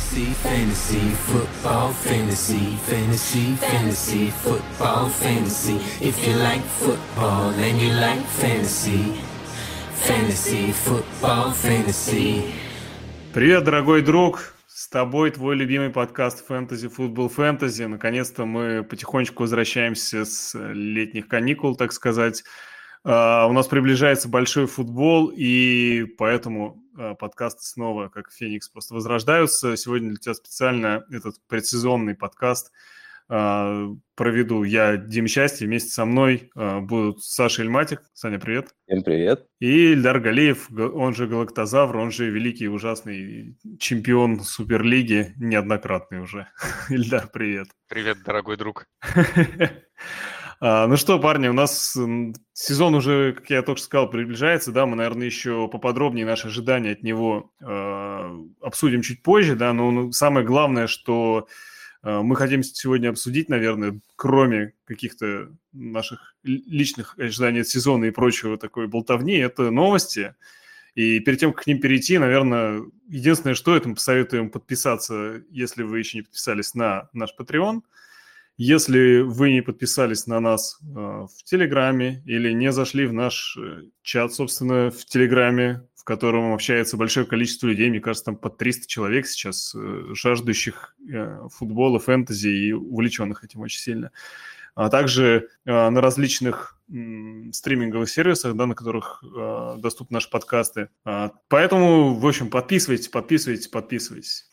Fantasy, fantasy, football, fantasy, fantasy, fantasy, football, fantasy. If you like football and you like fantasy, fantasy, football, fantasy. Привет, дорогой друг! С тобой твой любимый подкаст «Фэнтези, футбол, фэнтези». Наконец-то мы потихонечку возвращаемся с летних каникул, так сказать. Uh, у нас приближается большой футбол, и поэтому uh, подкасты снова, как Феникс, просто возрождаются. Сегодня для тебя специально этот предсезонный подкаст uh, проведу я, Дим Счастье, вместе со мной будут Саша Эльматик. Саня, привет. Всем привет. И Ильдар Галеев, он же Галактозавр, он же великий ужасный чемпион Суперлиги, неоднократный уже. Ильдар, привет. Привет, дорогой друг. А, ну что, парни, у нас сезон уже, как я только сказал, приближается, да, мы, наверное, еще поподробнее наши ожидания от него э, обсудим чуть позже, да, но ну, самое главное, что э, мы хотим сегодня обсудить, наверное, кроме каких-то наших личных ожиданий от сезона и прочего такой болтовни, это новости. И перед тем, как к ним перейти, наверное, единственное, что это мы посоветуем подписаться, если вы еще не подписались на наш Patreon – если вы не подписались на нас э, в Телеграме или не зашли в наш э, чат, собственно, в Телеграме, в котором общается большое количество людей, мне кажется, там под 300 человек сейчас, э, жаждущих футбола, фэнтези и увлеченных этим очень сильно. А также на различных стриминговых сервисах, да, на которых доступны наши подкасты. А, поэтому, в общем, подписывайтесь, подписывайтесь, подписывайтесь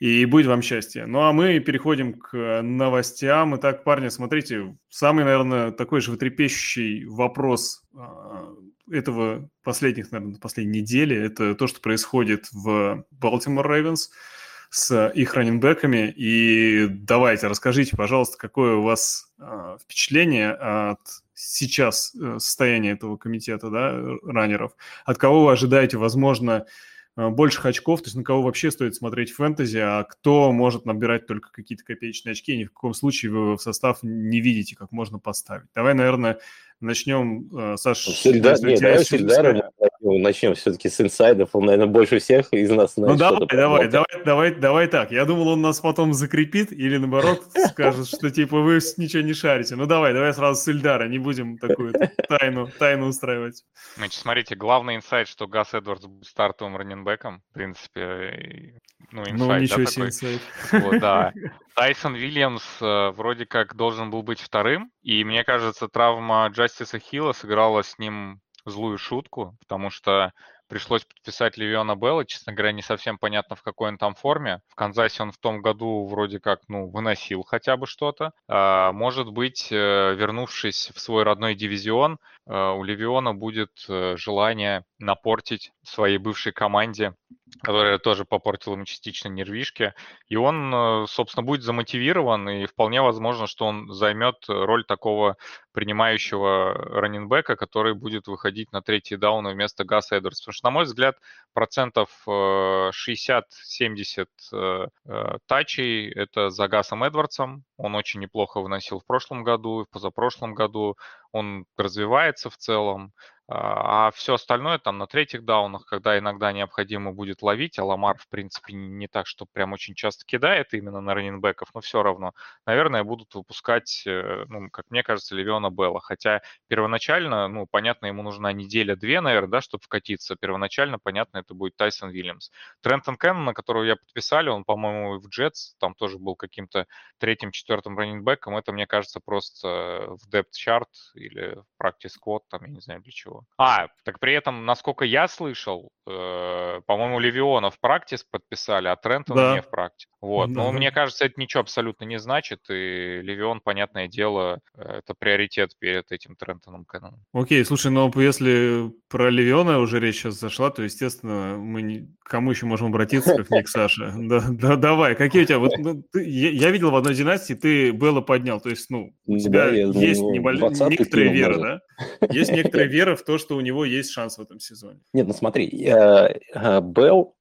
и будет вам счастье. Ну а мы переходим к новостям. Итак, парни, смотрите, самый, наверное, такой же вытрепещущий вопрос а, этого последних, наверное, последней недели, это то, что происходит в Baltimore Ravens с их раненбеками. И давайте, расскажите, пожалуйста, какое у вас э, впечатление от сейчас э, состояния этого комитета, да, раннеров? От кого вы ожидаете, возможно, Э, больших очков, то есть на кого вообще стоит смотреть фэнтези, а кто может набирать только какие-то копеечные очки, и ни в каком случае вы в состав не видите, как можно поставить. Давай, наверное, начнем, э, Саша. Сильдар, нет, давай с Ильдара начнем все-таки с инсайдов, он, наверное, больше всех из нас знает. Ну давай, давай, давай, давай, давай так. Я думал, он нас потом закрепит или наоборот скажет, что типа вы ничего не шарите. Ну давай, давай сразу с Ильдара, не будем такую тайну, тайну устраивать. Значит, смотрите, главный инсайт, что Гас Эдвардс будет стартовым раненбеком, в принципе, ну, инсайт, ну, ничего да, себе такой. инсайт. Вот, да. Тайсон Вильямс э, вроде как должен был быть вторым, и мне кажется, травма Джастиса Хилла сыграла с ним злую шутку, потому что пришлось подписать Левиона Белла. Честно говоря, не совсем понятно, в какой он там форме. В Канзасе он в том году вроде как, ну, выносил хотя бы что-то. А, может быть, э, вернувшись в свой родной дивизион, у Левиона будет э, желание напортить своей бывшей команде, которая тоже попортила ему частично нервишки. И он, собственно, будет замотивирован, и вполне возможно, что он займет роль такого принимающего раненбека, который будет выходить на третий даун вместо Гаса Эдвардса. Потому что, на мой взгляд, процентов 60-70 э, э, э, тачей это за Гасом Эдвардсом. Он очень неплохо выносил в прошлом году и в позапрошлом году. Он развивается в целом. А, а все остальное там на третьих даунах, когда иногда необходимо будет ловить, а Ламар, в принципе, не так, что прям очень часто кидает именно на раненбеков, но все равно, наверное, будут выпускать, э, ну, как мне кажется, Левиона Белла. Хотя первоначально, ну, понятно, ему нужна неделя-две, наверное, да, чтобы вкатиться. Первоначально, понятно, это будет Тайсон Вильямс. Трентон Кеннона, которого я подписали, он, по-моему, в Джетс, там тоже был каким-то третьим-четвертым раненбеком. Это, мне кажется, просто в depth chart или в practice squad, там, я не знаю для чего. А, так при этом, насколько я слышал, э, по-моему, Левиона в практис подписали, а Трентон да. не в практис. Вот. Да. Но мне кажется, это ничего абсолютно не значит, и Левион, понятное дело, э, это приоритет перед этим Трентоном Кэноном. Окей, слушай, но если про Левиона уже речь сейчас зашла, то, естественно, мы не... кому еще можем обратиться, как не к Саше? Да, да, давай, какие у тебя... Вот, ну, ты, я, видел в одной династии, ты Белла поднял, то есть, ну, у тебя да, есть небольш... некоторая вера, да? Есть некоторая вера в то, что у него есть шанс в этом сезоне. Нет, ну смотри, э, Белл,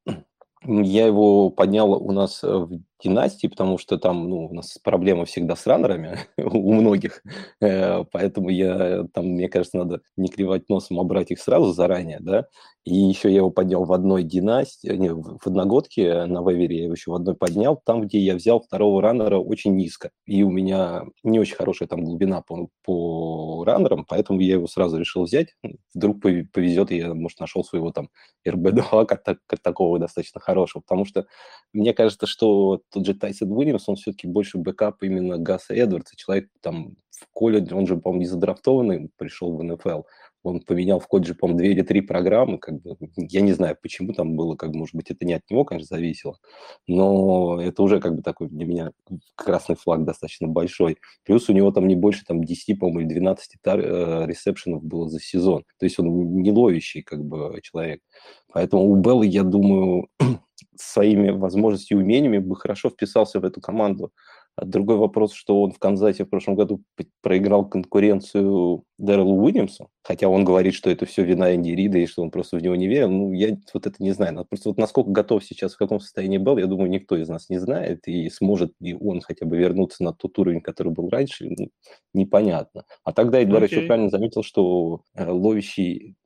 я его поднял у нас в династии, потому что там ну, у нас проблема всегда с раннерами у многих, э, поэтому я там, мне кажется, надо не кривить носом, а брать их сразу заранее, да, и еще я его поднял в одной династии, не, в одногодке на вейвере я его еще в одной поднял, там, где я взял второго раннера очень низко, и у меня не очень хорошая там глубина по, по раннерам, поэтому я его сразу решил взять, вдруг повезет, я, может, нашел своего там RB2 как, как такого достаточно хорошего, потому что мне кажется, что тот же Тайсон Уильямс, он все-таки больше backup именно Гаса Эдвардса, человек там в колледже, он же, по-моему, не задрафтованный, пришел в НФЛ, он поменял в колледже, по-моему, две или три программы, как бы, я не знаю, почему там было, как может быть, это не от него, конечно, зависело, но это уже как бы такой для меня красный флаг достаточно большой. Плюс у него там не больше там 10, по-моему, или 12 тар, э, ресепшенов было за сезон, то есть он не ловящий как бы человек. Поэтому у Беллы, я думаю, своими возможностями и умениями бы хорошо вписался в эту команду. А другой вопрос, что он в Канзасе в прошлом году проиграл конкуренцию Дэрилу Уильямсу, хотя он говорит, что это все вина Энди Рида и что он просто в него не верил. Ну, я вот это не знаю. Просто вот насколько готов сейчас, в каком состоянии был, я думаю, никто из нас не знает. И сможет ли он хотя бы вернуться на тот уровень, который был раньше, ну, непонятно. А тогда Эдгар okay. еще правильно заметил, что э, ловящий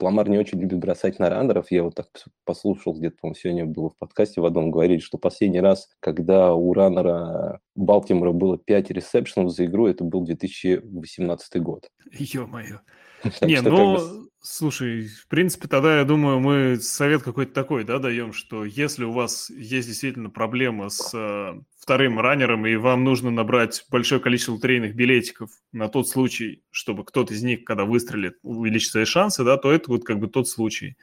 Ламар не очень любит бросать на раннеров. Я вот так послушал, где-то, по-моему, сегодня было в подкасте в одном, говорили, что последний раз, когда у раннера Балтимора было 5 ресепшенов за игру, это был 2018 год. Ё-моё. Не, ну, слушай, в принципе, тогда, я думаю, мы совет какой-то такой, да, даем, что если у вас есть действительно проблема с э, вторым раннером, и вам нужно набрать большое количество лотерейных билетиков на тот случай, чтобы кто-то из них, когда выстрелит, увеличит свои шансы, да, то это вот как бы тот случай.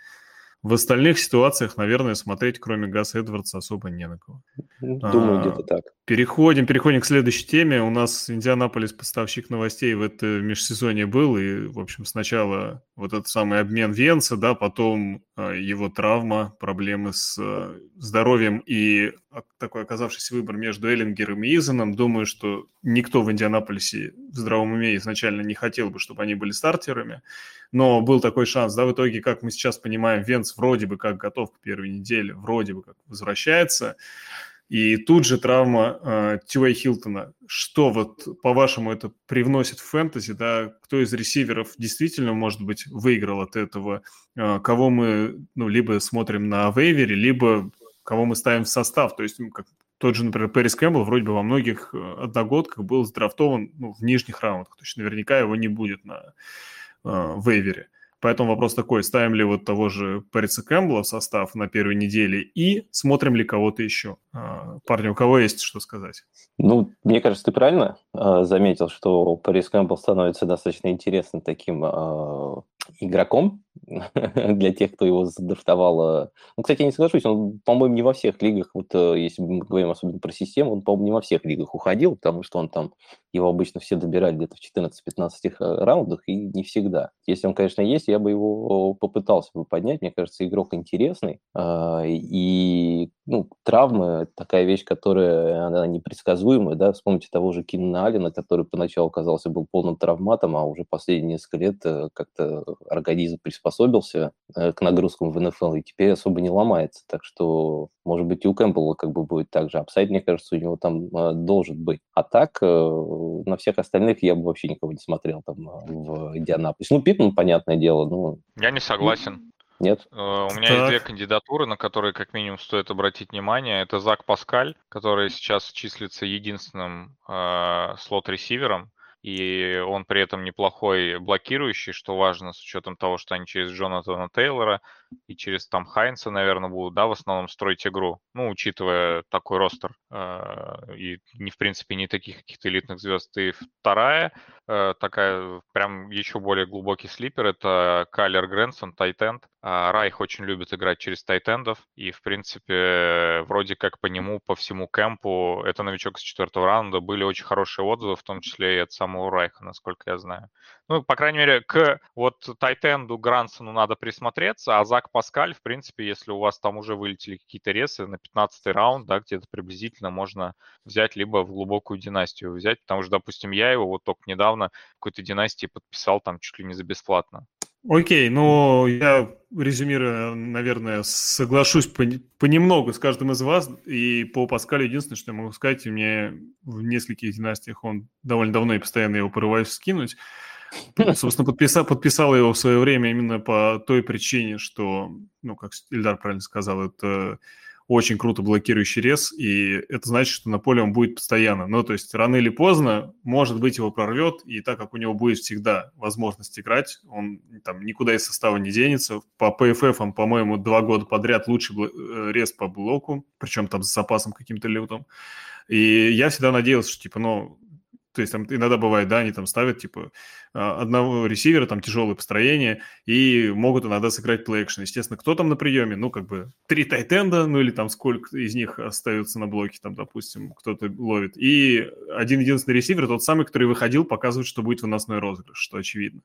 В остальных ситуациях, наверное, смотреть, кроме Гаса Эдвардса, особо не на кого. Думаю, а, где-то так. Переходим, переходим к следующей теме. У нас Индианаполис поставщик новостей в это межсезонье был, и, в общем, сначала вот этот самый обмен Венца, да, потом а, его травма, проблемы с а, здоровьем и такой оказавшийся выбор между Эллингером и Изаном. Думаю, что никто в Индианаполисе в здравом уме изначально не хотел бы, чтобы они были стартерами но был такой шанс, да, в итоге, как мы сейчас понимаем, Венц вроде бы как готов к первой неделе, вроде бы как возвращается, и тут же травма э, Тюэй Хилтона. Что вот, по-вашему, это привносит в фэнтези, да, кто из ресиверов действительно, может быть, выиграл от этого, э, кого мы, ну, либо смотрим на вейвере, либо кого мы ставим в состав, то есть, как тот же, например, Пэрис Кэмпбелл вроде бы во многих э, одногодках был сдрафтован ну, в нижних раундах, то есть наверняка его не будет на э, вейвере. Поэтому вопрос такой, ставим ли вот того же Париса Кэмпбелла в состав на первой неделе и смотрим ли кого-то еще. Э, парни, у кого есть что сказать? Ну, мне кажется, ты правильно э, заметил, что Парис Кэмпбелл становится достаточно интересным таким э, игроком для тех, кто его задрафтовал. Ну, кстати, я не соглашусь, он, по-моему, не во всех лигах, вот э, если мы говорим особенно про систему, он, по-моему, не во всех лигах уходил, потому что он там, его обычно все добирали где-то в 14-15 э, раундах, и не всегда. Если он, конечно, есть, я бы его попытался бы поднять, мне кажется, игрок интересный, а, и ну, травмы – такая вещь, которая она непредсказуемая, да, вспомните того же Кинна Алина, который поначалу казался был полным травматом, а уже последние несколько лет э, как-то организм приспособился э, к нагрузкам в НФЛ и теперь особо не ломается. Так что, может быть, и у Кэмпбелла как бы будет так же. Upside, мне кажется, у него там э, должен быть. А так, э, на всех остальных я бы вообще никого не смотрел там в Индианаполис. Ну, Питман, понятное дело, ну... Я не согласен. Нет? У меня так. есть две кандидатуры, на которые как минимум стоит обратить внимание. Это Зак Паскаль, который сейчас числится единственным э, slot-ресивером и он при этом неплохой блокирующий, что важно с учетом того, что они через Джонатана Тейлора и через там Хайнса, наверное, будут, да, в основном строить игру, ну, учитывая такой ростер э, и, не, в принципе, не таких каких-то элитных звезд. И вторая, э, такая прям еще более глубокий слипер, это Кайлер Грэнсон, Тайтенд. Э, Райх очень любит играть через тайтендов, и, в принципе, вроде как по нему, по всему кемпу, это новичок с четвертого раунда, были очень хорошие отзывы, в том числе и от самого Райха, насколько я знаю. Ну, по крайней мере, к вот Тайтенду Грансону надо присмотреться, а Зак Паскаль, в принципе, если у вас там уже вылетели какие-то ресы на 15 раунд, да, где-то приблизительно можно взять, либо в глубокую династию взять, потому что, допустим, я его вот только недавно в какой-то династии подписал там чуть ли не за бесплатно. Окей, ну я резюмируя, наверное, соглашусь понемногу с каждым из вас. И по Паскалю единственное, что я могу сказать, мне в нескольких династиях он довольно давно и постоянно его порываюсь скинуть. Собственно, подписал, подписал его в свое время именно по той причине, что, ну, как Ильдар правильно сказал, это очень круто блокирующий рез, и это значит, что на поле он будет постоянно. Ну, то есть рано или поздно, может быть, его прорвет, и так как у него будет всегда возможность играть, он там никуда из состава не денется. По он, по-моему, два года подряд лучший э, рез по блоку, причем там с запасом каким-то лютым. И я всегда надеялся, что, типа, ну, то есть там иногда бывает, да, они там ставят, типа, одного ресивера, там тяжелое построение, и могут иногда сыграть плей -экшен. Естественно, кто там на приеме? Ну, как бы три тайтенда, ну или там сколько из них остаются на блоке, там, допустим, кто-то ловит. И один единственный ресивер, тот самый, который выходил, показывает, что будет выносной розыгрыш, что очевидно.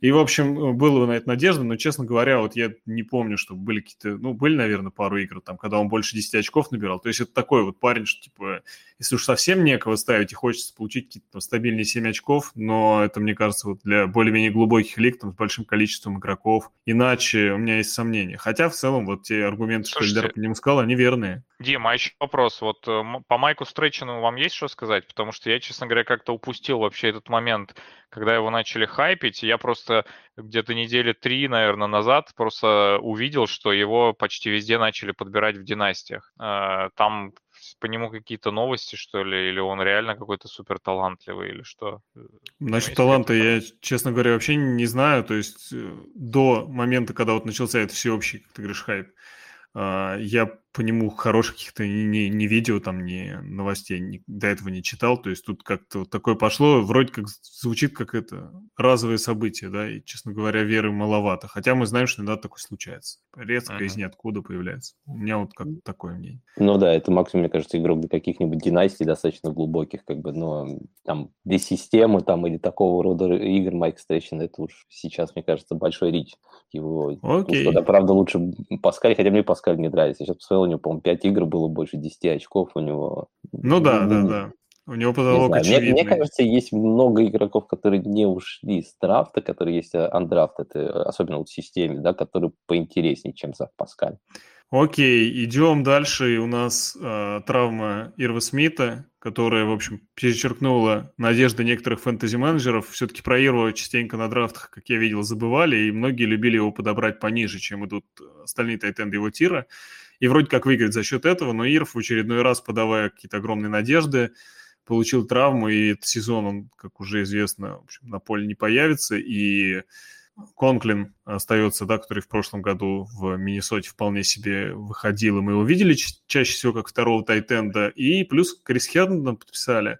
И, в общем, было на это надежда, но, честно говоря, вот я не помню, что были какие-то, ну, были, наверное, пару игр, там, когда он больше 10 очков набирал. То есть это такой вот парень, что, типа, если уж совсем некого ставить и хочется получить какие-то стабильные 7 очков, но это, мне кажется, вот для более-менее глубоких лиг там, с большим количеством игроков. Иначе у меня есть сомнения. Хотя в целом вот те аргументы, Слушайте, что Эльдар по нему сказал, они верные. Дима, а еще вопрос. Вот э, по Майку Стрейчину вам есть что сказать? Потому что я, честно говоря, как-то упустил вообще этот момент, когда его начали хайпить. Я просто где-то недели три, наверное, назад просто увидел, что его почти везде начали подбирать в династиях. Э, там по нему какие-то новости, что ли, или он реально какой-то супер талантливый, или что? Насчет таланта я, честно говоря, вообще не знаю. То есть э, до момента, когда вот начался этот всеобщий, как ты говоришь, хайп, а, я по нему хороших каких-то ни, ни, ни видео, там, ни новостей ни, до этого не читал. То есть тут как-то вот такое пошло, вроде как звучит как это разовое событие, да, и, честно говоря, веры маловато. Хотя мы знаем, что иногда такое случается. Резко uh-huh. из ниоткуда появляется. У меня вот как такое мнение. Ну да, это максимум, мне кажется, игрок для каких-нибудь династий достаточно глубоких, как бы, но там без системы там или такого рода игр Майк Стрейчин, это уж сейчас, мне кажется, большой рич его. Окей. Okay. правда, лучше Паскаль, хотя мне Паскаль не нравится. Я сейчас посмотрел, у него, по-моему, 5 игр было больше 10 очков у него. Ну да, да, да. У него потолок очевидный. Мне, мне кажется, есть много игроков, которые не ушли с драфта, которые есть андрафт, это особенно вот в системе, да, которые поинтереснее, чем Зак Паскаль. Окей, идем дальше. У нас э, травма Ирва Смита, которая, в общем, перечеркнула надежды некоторых фэнтези-менеджеров. Все-таки про Ирва частенько на драфтах, как я видел, забывали, и многие любили его подобрать пониже, чем идут остальные тайтенды его тира. И вроде как выиграть за счет этого, но Ирв в очередной раз, подавая какие-то огромные надежды, получил травму, и этот сезон он, как уже известно, в общем, на поле не появится, и Конклин остается, да, который в прошлом году в Миннесоте вполне себе выходил, и мы его видели чаще всего как второго тайтенда, и плюс Крис Хердена подписали,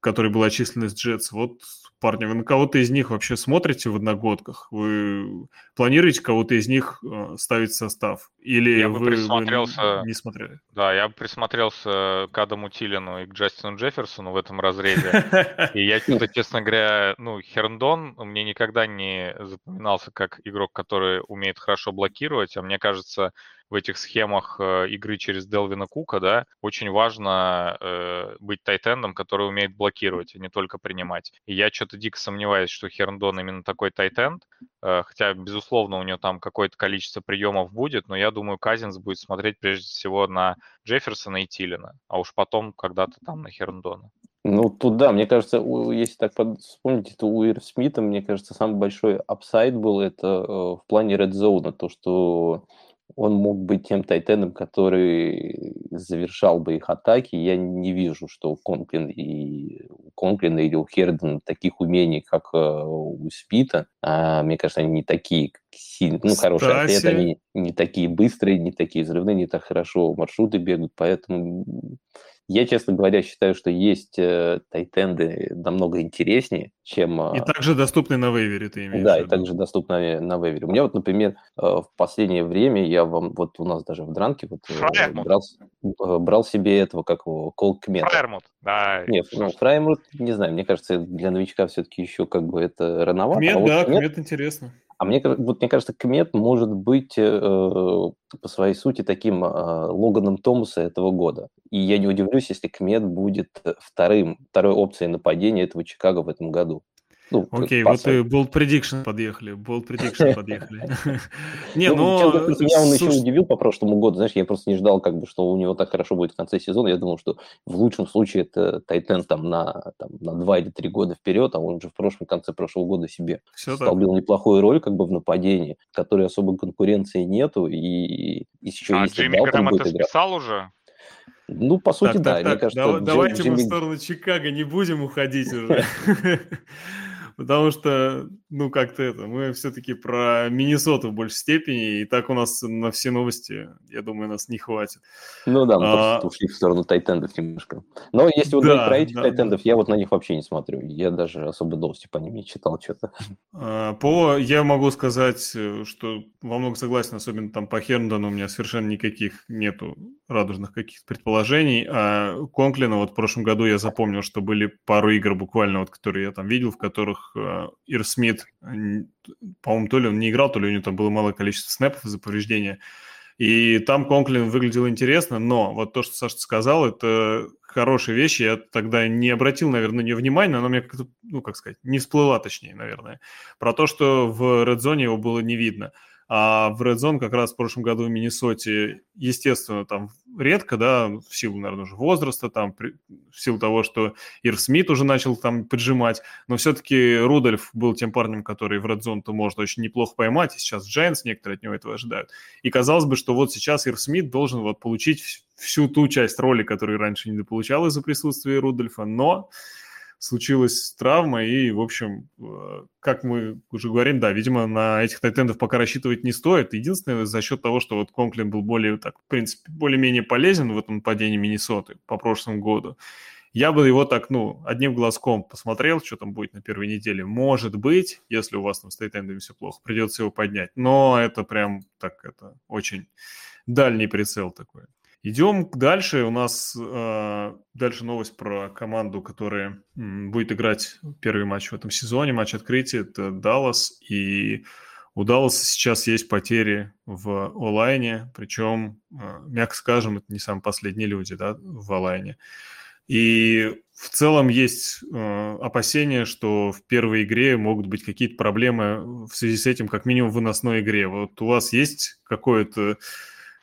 который был отчислен из Джетс. Вот парни, вы на кого-то из них вообще смотрите в одногодках? Вы планируете кого-то из них э, ставить в состав? Или я вы, бы присмотрелся... вы не смотрели? Да, я бы присмотрелся к Адаму Тилину и к Джастину Джефферсону в этом разрезе. И я, честно говоря, ну, Херндон мне никогда не запоминался как игрок, который умеет хорошо блокировать, а мне кажется, в этих схемах э, игры через Делвина Кука, да, очень важно э, быть тайтендом, который умеет блокировать, а не только принимать. И я что-то дико сомневаюсь, что Херндон именно такой тайтенд, э, хотя, безусловно, у него там какое-то количество приемов будет, но я думаю, Казинс будет смотреть прежде всего на Джефферсона и Тилина, а уж потом когда-то там на Херндона. Ну, тут да, мне кажется, если так вспомнить, то у Ир Смита, мне кажется, самый большой апсайд был это э, в плане Red Zone, то, что он мог быть тем тайтеном, который завершал бы их атаки. Я не вижу, что у Конклин и у Конклина или у Хердена таких умений, как э, у Спита. А, мне кажется, они не такие сильные, ну, хорошие атлеты, они не такие быстрые, не такие взрывные, не так хорошо маршруты бегают, поэтому я, честно говоря, считаю, что есть э, тайтенды намного интереснее, чем... Э, и также доступны на вейвере, ты имеешь Да, и также доступны на вейвере. У меня вот, например, э, в последнее время я вам... Вот у нас даже в дранке вот э, брал, э, брал себе этого, как его, Кол Кмета. Фраймут, да. Нет, ну, Фраймут, не знаю, мне кажется, для новичка все-таки еще как бы это рановато. Кмет, а вот да, Кмет интересно. А мне, вот, мне кажется, Кмет может быть э, по своей сути таким э, Логаном Томаса этого года. И я не удивлюсь, если Кмет будет вторым, второй опцией нападения этого Чикаго в этом году. Ну, Окей, вот и Bold Prediction подъехали, Bold Prediction подъехали. Не, ну... Меня он еще удивил по прошлому году, знаешь, я просто не ждал, как бы, что у него так хорошо будет в конце сезона. Я думал, что в лучшем случае это Тайтен там на, там, на 2 или 3 года вперед, а он же в прошлом конце прошлого года себе столбил неплохую роль как бы в нападении, в которой особо конкуренции нету, и, еще а если Джимми Грэм это списал уже? Ну, по сути, так, да. Так, Мне так. кажется, давайте Джимми... мы в сторону Чикаго не будем уходить уже. Потому что, ну, как-то это, мы все-таки про Миннесоту в большей степени, и так у нас на все новости, я думаю, нас не хватит. Ну да, мы а... просто ушли в сторону тайтендов немножко. Но если вот да, про этих да, тайтендов, я вот на них вообще не смотрю. Я даже особо новости по ним не читал что-то. А, по, я могу сказать, что во многом согласен, особенно там по Херндону у меня совершенно никаких нету радужных каких-то предположений. А Конклина вот в прошлом году я запомнил, что были пару игр буквально, вот, которые я там видел, в которых которых э, Ир Смит, по-моему, то ли он не играл, то ли у него там было малое количество снэпов из-за повреждения. И там Конклин выглядел интересно, но вот то, что Саша сказал, это хорошие вещи. Я тогда не обратил, наверное, на нее внимания, но она мне как-то, ну, как сказать, не всплыла, точнее, наверное. Про то, что в Red Zone его было не видно. А в Red Zone как раз в прошлом году в Миннесоте, естественно, там редко, да, в силу, наверное, уже возраста, там, в силу того, что Ир Смит уже начал там поджимать, но все-таки Рудольф был тем парнем, который в Red Zone-то может очень неплохо поймать, и сейчас Giants некоторые от него этого ожидают. И казалось бы, что вот сейчас Ир Смит должен вот получить всю ту часть роли, которую раньше не дополучал из-за присутствия Рудольфа, но случилась травма, и, в общем, э, как мы уже говорим, да, видимо, на этих тайтендов пока рассчитывать не стоит. Единственное, за счет того, что вот Конклин был более, так, в принципе, более-менее полезен в этом падении Миннесоты по прошлому году, я бы его так, ну, одним глазком посмотрел, что там будет на первой неделе. Может быть, если у вас там с тайтендами все плохо, придется его поднять. Но это прям так, это очень дальний прицел такой. Идем дальше. У нас э, дальше новость про команду, которая м, будет играть первый матч в этом сезоне, матч открытия. Это Даллас. И у Далласа сейчас есть потери в онлайне, причем, э, мягко скажем, это не самые последние люди да, в онлайне. И в целом есть э, опасения, что в первой игре могут быть какие-то проблемы в связи с этим, как минимум в выносной игре. Вот у вас есть какое-то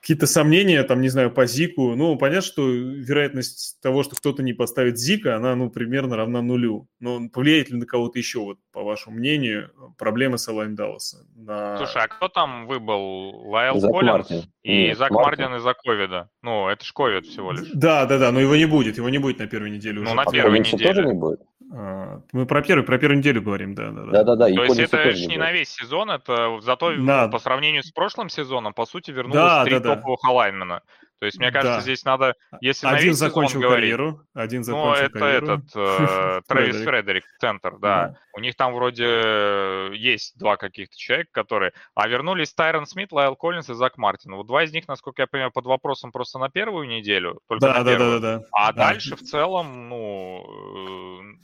какие-то сомнения, там, не знаю, по Зику. Ну, понятно, что вероятность того, что кто-то не поставит Зика, она, ну, примерно равна нулю. Но повлияет ли на кого-то еще, вот, по вашему мнению, проблемы с Элайн Далласа? На... Слушай, а кто там выбыл? Лайл Зак Коллинз Мартин. и Нет, Зак Мартин. Мартин из-за ковида? Ну, это ж ковид всего лишь. Да, да, да, но его не будет, его не будет на первой неделе ну, уже. Ну, на первой неделе. тоже не будет? А, мы про первую, про первую неделю говорим, да, да, да. Да, да, да. То есть это не, не на весь сезон, это зато да. по сравнению с прошлым сезоном, по сути, вернулось да, три да, топовых да. алайнмена. То есть, мне кажется, да. здесь надо, если один на весь закончил сезон карьеру, говорить, один закончил ну, это карьеру. этот э, Трэвис Фредерик, центр, да. да. У них там вроде есть два каких-то человека, которые... А вернулись Тайрон Смит, Лайл Коллинс и Зак Мартин. Вот два из них, насколько я понимаю, под вопросом просто на первую неделю, только да, на да, первую. Да, да, да. А да. дальше в целом, ну,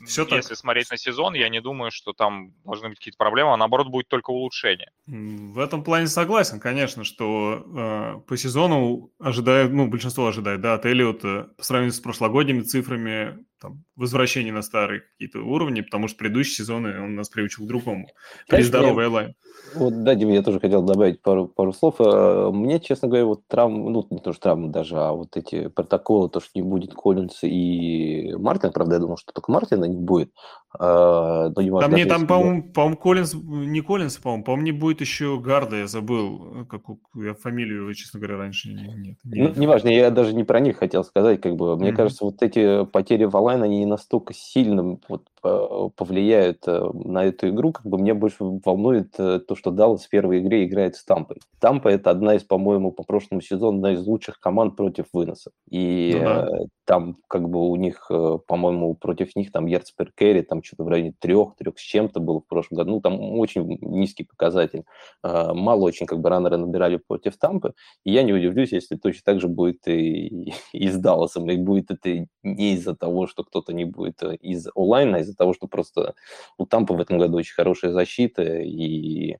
э, Все если так. смотреть на сезон, я не думаю, что там должны быть какие-то проблемы, а наоборот будет только улучшение. В этом плане согласен, конечно, что э, по сезону ожидаю, ну, большинство ожидает, да, от Эллиота по сравнению с прошлогодними цифрами там, возвращение на старые какие-то уровни, потому что предыдущие сезоны он нас приучил к другому. При здоровой лайн. Вот, да, Дима, я тоже хотел добавить пару, пару слов. Э, мне, честно говоря, вот травм, ну, не то, что травмы даже, а вот эти протоколы, то, что не будет Коллинс и Мартин, правда, я думал, что только Мартина не будет. А, но не там, не, там по-моему, по Коллинс, не Коллинс, по-моему, по-моему, не будет еще Гарда, я забыл, какую я фамилию, честно говоря, раньше нет. Не, ну, неважно, я даже не про них хотел сказать, как бы, мне mm-hmm. кажется, вот эти потери в онлайн, они не настолько сильно вот, повлияют э, на эту игру, как бы мне больше волнует э, то, что Даллас в первой игре играет с Тампой. Тампа – это одна из, по-моему, по прошлому сезону, одна из лучших команд против выноса. И ну, да. Э, там как бы у них, по-моему, против них там ярдс керри, там что-то в районе трех, трех с чем-то было в прошлом году. Ну, там очень низкий показатель. Мало очень как бы раннеры набирали против Тампы. И я не удивлюсь, если точно так же будет и, и с Далласом. И будет это не из-за того, что кто-то не будет из онлайна, а из из-за того, что просто у Тампа в этом году очень хорошая защита, и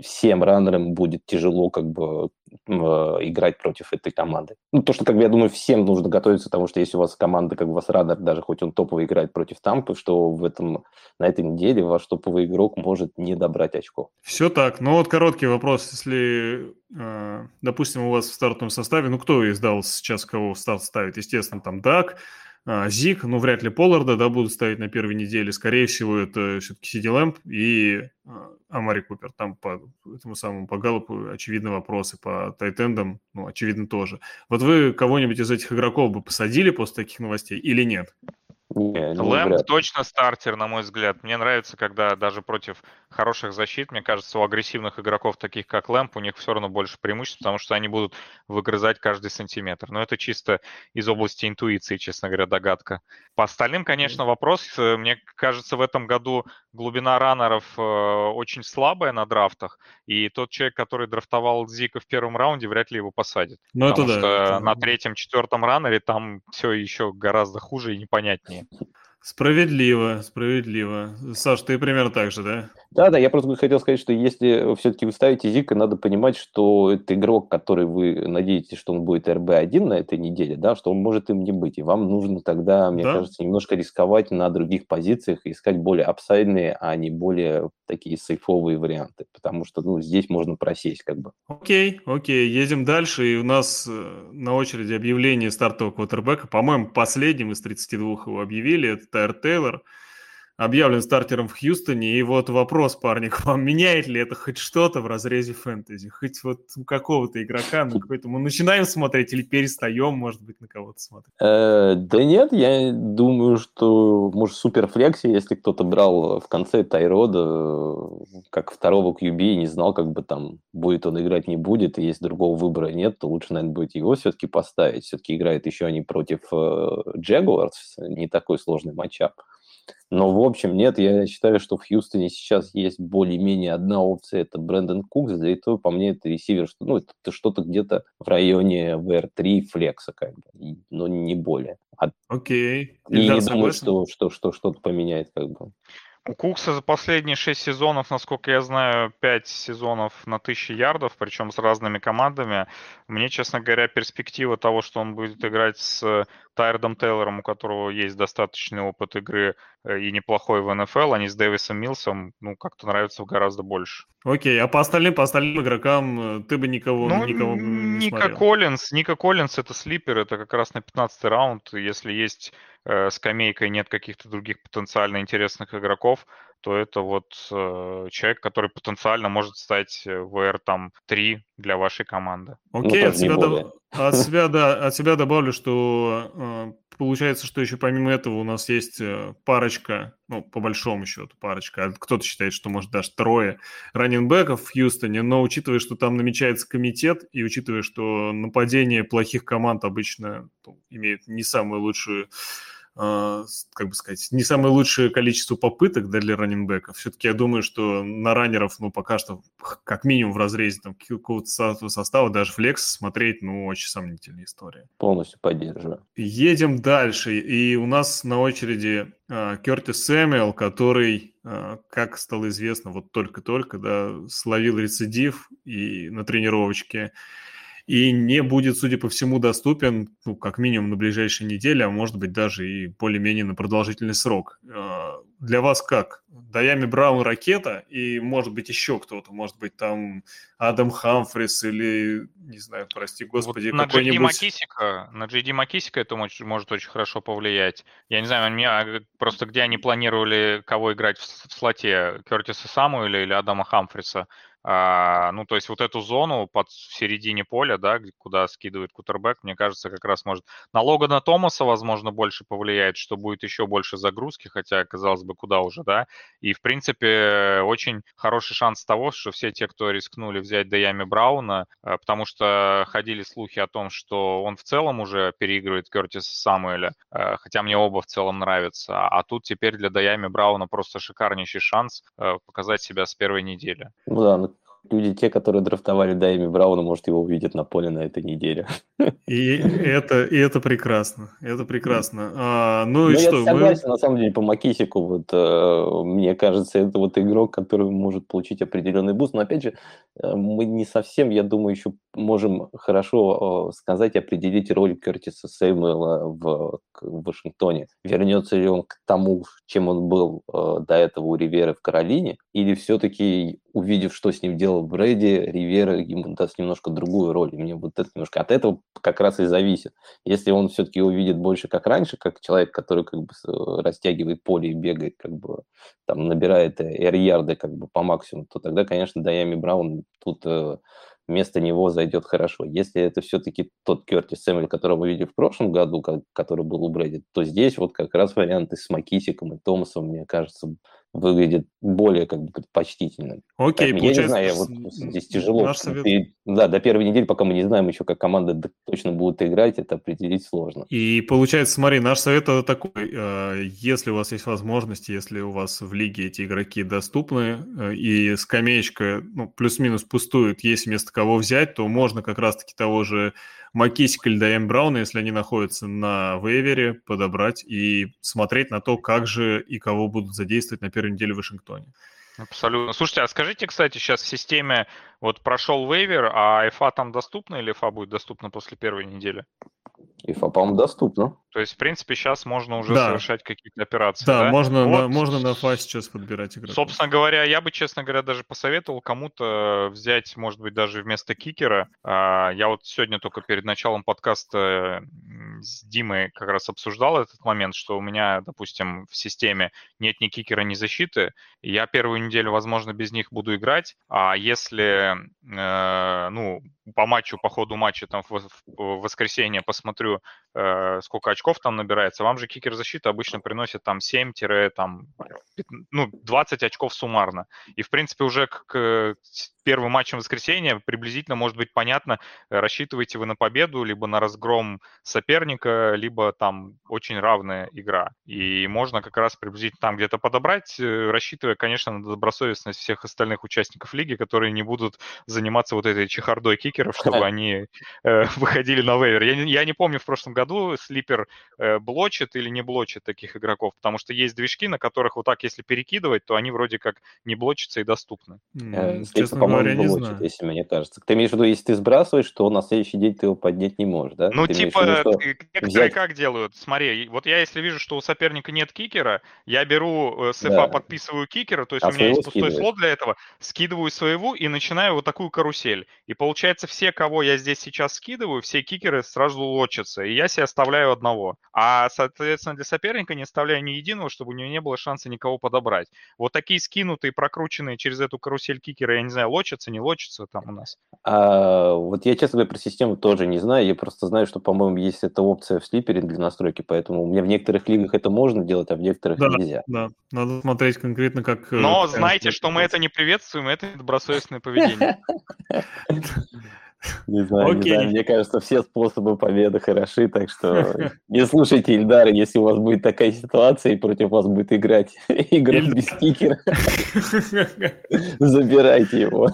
всем раннерам будет тяжело как бы играть против этой команды. Ну, то, что, как бы, я думаю, всем нужно готовиться, потому что если у вас команда, как бы, у вас раннер, даже хоть он топовый играет против Тампы, что в этом, на этой неделе ваш топовый игрок может не добрать очков. Все так. Ну, вот короткий вопрос. Если, э, допустим, у вас в стартовом составе, ну, кто издал сейчас, кого старт ставит? Естественно, там Дак, Зик, ну, вряд ли Полларда, да, будут ставить на первой неделе. Скорее всего, это все-таки Сиди Лэмп и а, Амари Купер. Там по этому самому, по Галлопу очевидны вопросы, по тайтендам, ну, очевидно, тоже. Вот вы кого-нибудь из этих игроков бы посадили после таких новостей или нет? Не, Лэмп точно стартер, на мой взгляд. Мне нравится, когда даже против хороших защит, мне кажется, у агрессивных игроков, таких как Лэмп, у них все равно больше преимуществ, потому что они будут выгрызать каждый сантиметр. Но это чисто из области интуиции, честно говоря, догадка. По остальным, конечно, вопрос. Э, мне кажется, в этом году глубина раннеров э, очень слабая на драфтах, и тот человек, который драфтовал Зика в первом раунде, вряд ли его посадит. Ну, это что да, на третьем-четвертом раннере там все еще гораздо хуже и непонятнее. Справедливо, справедливо. Саш, ты примерно так же, да? Да, да, я просто хотел сказать, что если все-таки вы ставите Зика, надо понимать, что это игрок, который вы надеетесь, что он будет РБ-1 на этой неделе, да, что он может им не быть. И вам нужно тогда, мне да? кажется, немножко рисковать на других позициях и искать более апсайдные, а не более такие сейфовые варианты. Потому что, ну, здесь можно просесть как бы. Окей, окей, едем дальше. И у нас э, на очереди объявление стартового квотербека. По-моему, последним из 32 его объявили. Это Тайр Тейлор объявлен стартером в Хьюстоне. И вот вопрос, парни, к вам меняет ли это хоть что-то в разрезе фэнтези? Хоть вот у какого-то игрока на какой-то мы начинаем смотреть или перестаем, может быть, на кого-то смотреть? Э, да нет, я думаю, что, может, суперфлекси, если кто-то брал в конце Тайрода как второго QB и не знал, как бы там будет он играть, не будет, и если другого выбора нет, то лучше, наверное, будет его все-таки поставить. Все-таки играет еще они против Джегуарс, э, не такой сложный матчап. Но, в общем, нет, я считаю, что в Хьюстоне сейчас есть более-менее одна опция, это Брэндон Кукс, да и то, по мне, это ресивер, что, ну, это, это что-то где-то в районе VR3 флекса, как бы, но не более. А... Окей. И не думаю, что, что, что что-то поменяет, как бы. У Кукса за последние шесть сезонов, насколько я знаю, пять сезонов на тысячи ярдов, причем с разными командами. Мне, честно говоря, перспектива того, что он будет играть с Тайрдом Тейлором, у которого есть достаточный опыт игры э, и неплохой в НФЛ, не с Дэвисом Милсом, ну, как-то нравится гораздо больше. Окей, а по остальным, по остальным игрокам э, ты бы никого, ну, никого не Ника смотрел? Коллинз, Ника Коллинз это слипер, это как раз на 15 раунд, если есть э, скамейка и нет каких-то других потенциально интересных игроков, то это вот э, человек, который потенциально может стать э, VR там 3 для вашей команды. Окей, ну, от, себя до... от себя, да, от себя добавлю, что э, получается, что еще помимо этого у нас есть э, парочка, ну, по большому счету парочка, а кто-то считает, что может даже трое раненбеков в Хьюстоне, но учитывая, что там намечается комитет, и учитывая, что нападение плохих команд обычно ну, имеет не самую лучшую как бы сказать, не самое лучшее количество попыток да, для раненбеков. Все-таки я думаю, что на раннеров, ну, пока что, как минимум в разрезе там, какого-то состава, даже флекс смотреть, ну, очень сомнительная история. Полностью поддерживаю. Едем дальше. И у нас на очереди э, Кертис Сэмюэл, который, э, как стало известно, вот только-только, да, словил рецидив и на тренировочке и не будет, судя по всему, доступен, ну, как минимум на ближайшие недели, а может быть даже и более-менее на продолжительный срок. А, для вас как? Даями Браун ракета и, может быть, еще кто-то, может быть, там Адам Хамфрис или, не знаю, прости господи, вот на Джейди Макисика, на Джейди Макисика это может, может очень хорошо повлиять. Я не знаю, у меня просто где они планировали, кого играть в, в слоте, Кертиса Самуэля или Адама Хамфриса. А, ну, то есть вот эту зону под в середине поля, да, куда скидывает кутербэк, мне кажется, как раз может на Логана Томаса, возможно, больше повлияет, что будет еще больше загрузки, хотя, казалось бы, куда уже, да. И, в принципе, очень хороший шанс того, что все те, кто рискнули взять Даями Брауна, а, потому что ходили слухи о том, что он в целом уже переигрывает Кертиса Самуэля, а, хотя мне оба в целом нравятся. А тут теперь для Даями Брауна просто шикарнейший шанс а, показать себя с первой недели. Ну да, люди, те, которые драфтовали Дайми Брауна, может, его увидят на поле на этой неделе. И это, и это прекрасно. Это прекрасно. А, ну и Но что? Я согласен, мы... на самом деле, по Макисику. Вот, э, мне кажется, это вот игрок, который может получить определенный буст. Но, опять же, э, мы не совсем, я думаю, еще можем хорошо сказать, определить роль Кертиса Сэмюэла в, в Вашингтоне. Вернется ли он к тому, чем он был э, до этого у Ривера в Каролине, или все-таки увидев, что с ним делал Брэди, Ривера ему даст немножко другую роль. Мне вот это немножко от этого как раз и зависит. Если он все-таки увидит больше, как раньше, как человек, который как бы растягивает поле и бегает, как бы там набирает эр-ярды как бы по максимуму, то тогда, конечно, Дайами Браун тут э, вместо него зайдет хорошо. Если это все-таки тот Кертис Сэмюэль, которого мы видели в прошлом году, который был у Брэди, то здесь вот как раз варианты с Макисиком и Томасом, мне кажется, выглядит более как бы предпочтительным. Окей, Поэтому, я не знаю, я вот здесь тяжело. Наш совет... И, да, до первой недели, пока мы не знаем еще, как команда точно будет играть, это определить сложно. И получается, смотри, наш совет такой, э, если у вас есть возможность, если у вас в лиге эти игроки доступны, э, и скамеечка ну, плюс-минус пустует, есть вместо кого взять, то можно как раз-таки того же Макисик или Дайан Брауна, если они находятся на вейвере, подобрать и смотреть на то, как же и кого будут задействовать на первой неделе в Вашингтоне. Абсолютно. Слушайте, а скажите, кстати, сейчас в системе вот прошел вейвер, а IFA там доступна или IFA будет доступна после первой недели? IFA, по-моему, доступна. То есть, в принципе, сейчас можно уже да. совершать какие-то операции. Да, да? можно, вот. на, можно на FA сейчас подбирать игроков. Собственно говоря, я бы, честно говоря, даже посоветовал кому-то взять, может быть, даже вместо кикера. А, я вот сегодня только перед началом подкаста с Димой как раз обсуждал этот момент, что у меня, допустим, в системе нет ни кикера, ни защиты. Я первую неделю, возможно, без них буду играть. А если, э, ну, по матчу, по ходу матча, там в, воскресенье посмотрю, э, сколько очков там набирается. Вам же кикер защиты обычно приносит там 7 там, ну, 20 очков суммарно. И, в принципе, уже к, к первым матчем воскресенья приблизительно может быть понятно, рассчитываете вы на победу, либо на разгром соперника, либо там очень равная игра. И можно как раз приблизительно там где-то подобрать, э, рассчитывая, конечно, на добросовестность всех остальных участников лиги, которые не будут заниматься вот этой чехардой кикеров, чтобы они э, выходили на вейвер. Я, я не помню в прошлом году, Слипер э, блочит или не блочит таких игроков, потому что есть движки, на которых вот так, если перекидывать, то они вроде как не блочатся и доступны. Mm, честно говоря, не блочит, знаю. если мне кажется. Ты имеешь в виду, если ты сбрасываешь, то на следующий день ты его поднять не можешь, да? Ну, ты типа, виду, некоторые взять... как делают? Смотри, вот я если вижу, что у соперника нет кикера, я беру с да. подписываю кикера, то есть а у меня есть пустой скидываешь. слот для этого, скидываю своего и начинаю вот такую карусель. И получается, все, кого я здесь сейчас скидываю, все кикеры сразу лочатся, и я себе оставляю одного. А, соответственно, для соперника не оставляю ни единого, чтобы у него не было шанса никого подобрать. Вот такие скинутые, прокрученные через эту карусель кикера, я не знаю, лочатся, не лочатся там у нас. А, вот я, честно говоря, про систему тоже не знаю. Я просто знаю, что, по-моему, есть эта опция в слипере для настройки, поэтому у меня в некоторых лигах это можно делать, а в некоторых да, нельзя. Да, надо смотреть конкретно, как... Э, Но знаете, что мы это не приветствуем, это добросовестное поведение. Не знаю, Окей. не знаю, мне кажется, все способы победы хороши, так что не слушайте Ильдара, если у вас будет такая ситуация и против вас будет играть игрок без кикера, забирайте его.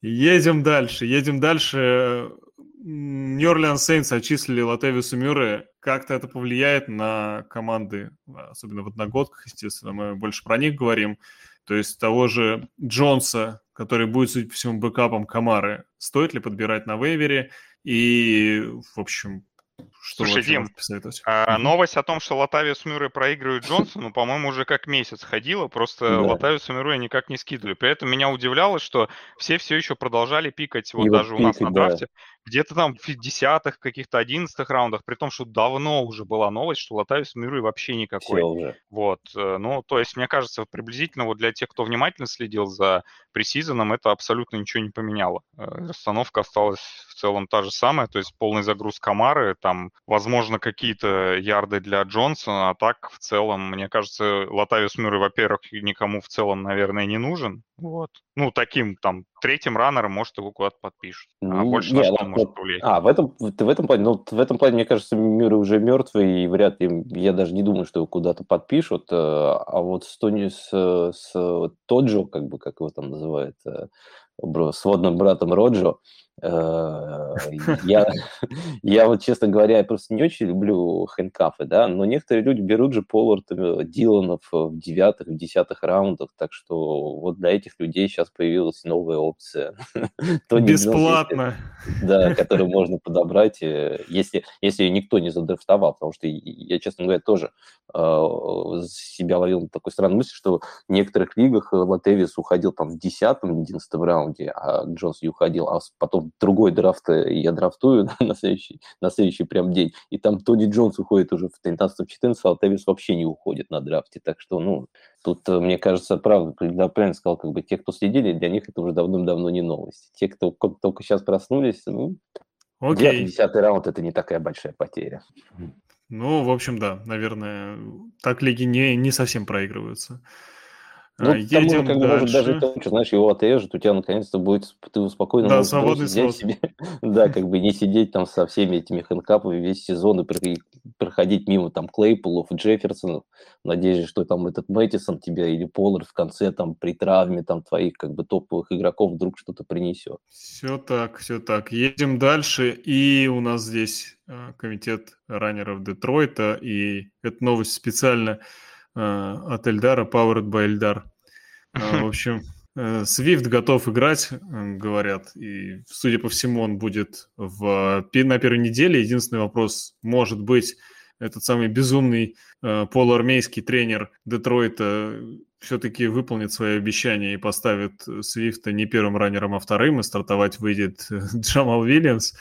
Едем дальше, едем дальше. Нью-Орлеан Сейнс отчислили Латевису Мюрре. Как-то это повлияет на команды, особенно в одногодках, естественно, мы больше про них говорим. То есть того же Джонса, который будет, судя по всему, бэкапом Камары, стоит ли подбирать на вейвере? И, в общем, что Слушай, Дим, а, новость о том, что Латавиус Мюррей проигрывает Джонсону, по-моему, уже как месяц ходила, просто да. Латавиуса Мюррея никак не скидывали. При этом меня удивляло, что все все еще продолжали пикать, вот И даже вот у нас на драфте, да где-то там в десятых, каких-то одиннадцатых раундах, при том, что давно уже была новость, что Латавис Мюррей вообще никакой. уже. Вот, э, ну, то есть, мне кажется, приблизительно вот для тех, кто внимательно следил за пресизоном, это абсолютно ничего не поменяло. Э, расстановка осталась в целом та же самая, то есть полный загруз Камары, там, возможно, какие-то ярды для Джонсона, а так, в целом, мне кажется, Латавис Мюррей, во-первых, никому в целом, наверное, не нужен, вот. Ну, таким там третьим раннером, может, его куда-то подпишут. А больше Нет, на что он может повлиять? А, в этом, в этом плане, ну, в этом плане, мне кажется, Мюррей уже мертвый, и вряд ли, я даже не думаю, что его куда-то подпишут. Э, а вот с Тони, с, с Тоджо, как бы, как его там называют, э, сводным братом Роджо. Э, я, я вот, честно говоря, я просто не очень люблю хэнкафы, да, но некоторые люди берут же Поллард, э, Диланов в девятых, в десятых раундах, так что вот для этих людей сейчас появилась новая опция. Бесплатно. Да, которую можно подобрать, э, если, если никто не задрафтовал, потому что я, честно говоря, тоже себя ловил на такой странной мысли, что в некоторых лигах Латевис уходил там в десятом, одиннадцатом раунде, а Джонс не уходил, а потом другой драфт э, я драфтую на следующий, на следующий прям день, и там Тони Джонс уходит уже в 13-14, а Тевис вообще не уходит на драфте, так что, ну, тут, э, мне кажется, правда, когда правильно сказал, как бы те, кто следили, для них это уже давным-давно не новость. Те, кто только сейчас проснулись, ну, Окей. 10 раунд – это не такая большая потеря. Ну, в общем, да, наверное, так лиги не, не совсем проигрываются. Ну, Едем тому, как бы, может, даже лучше, знаешь, его отрежут, у тебя наконец-то будет, ты спокойно да, свободный взять себе, да, как бы не сидеть там со всеми этими хэнкапами весь сезон и проходить мимо там Клейпулов, Джефферсонов, надеюсь, что там этот Мэттисон тебе или Поллар в конце там при травме там твоих как бы топовых игроков вдруг что-то принесет. Все так, все так. Едем дальше, и у нас здесь э, комитет раннеров Детройта, и эта новость специально Э, от Эльдара, Powered by Эльдар. Э, в общем, Свифт э, готов играть, говорят, и, судя по всему, он будет в, на первой неделе. Единственный вопрос может быть, этот самый безумный полуармейский тренер Детройта все-таки выполнит свои обещания и поставит Свифта не первым раннером, а вторым, и стартовать выйдет Джамал Уильямс.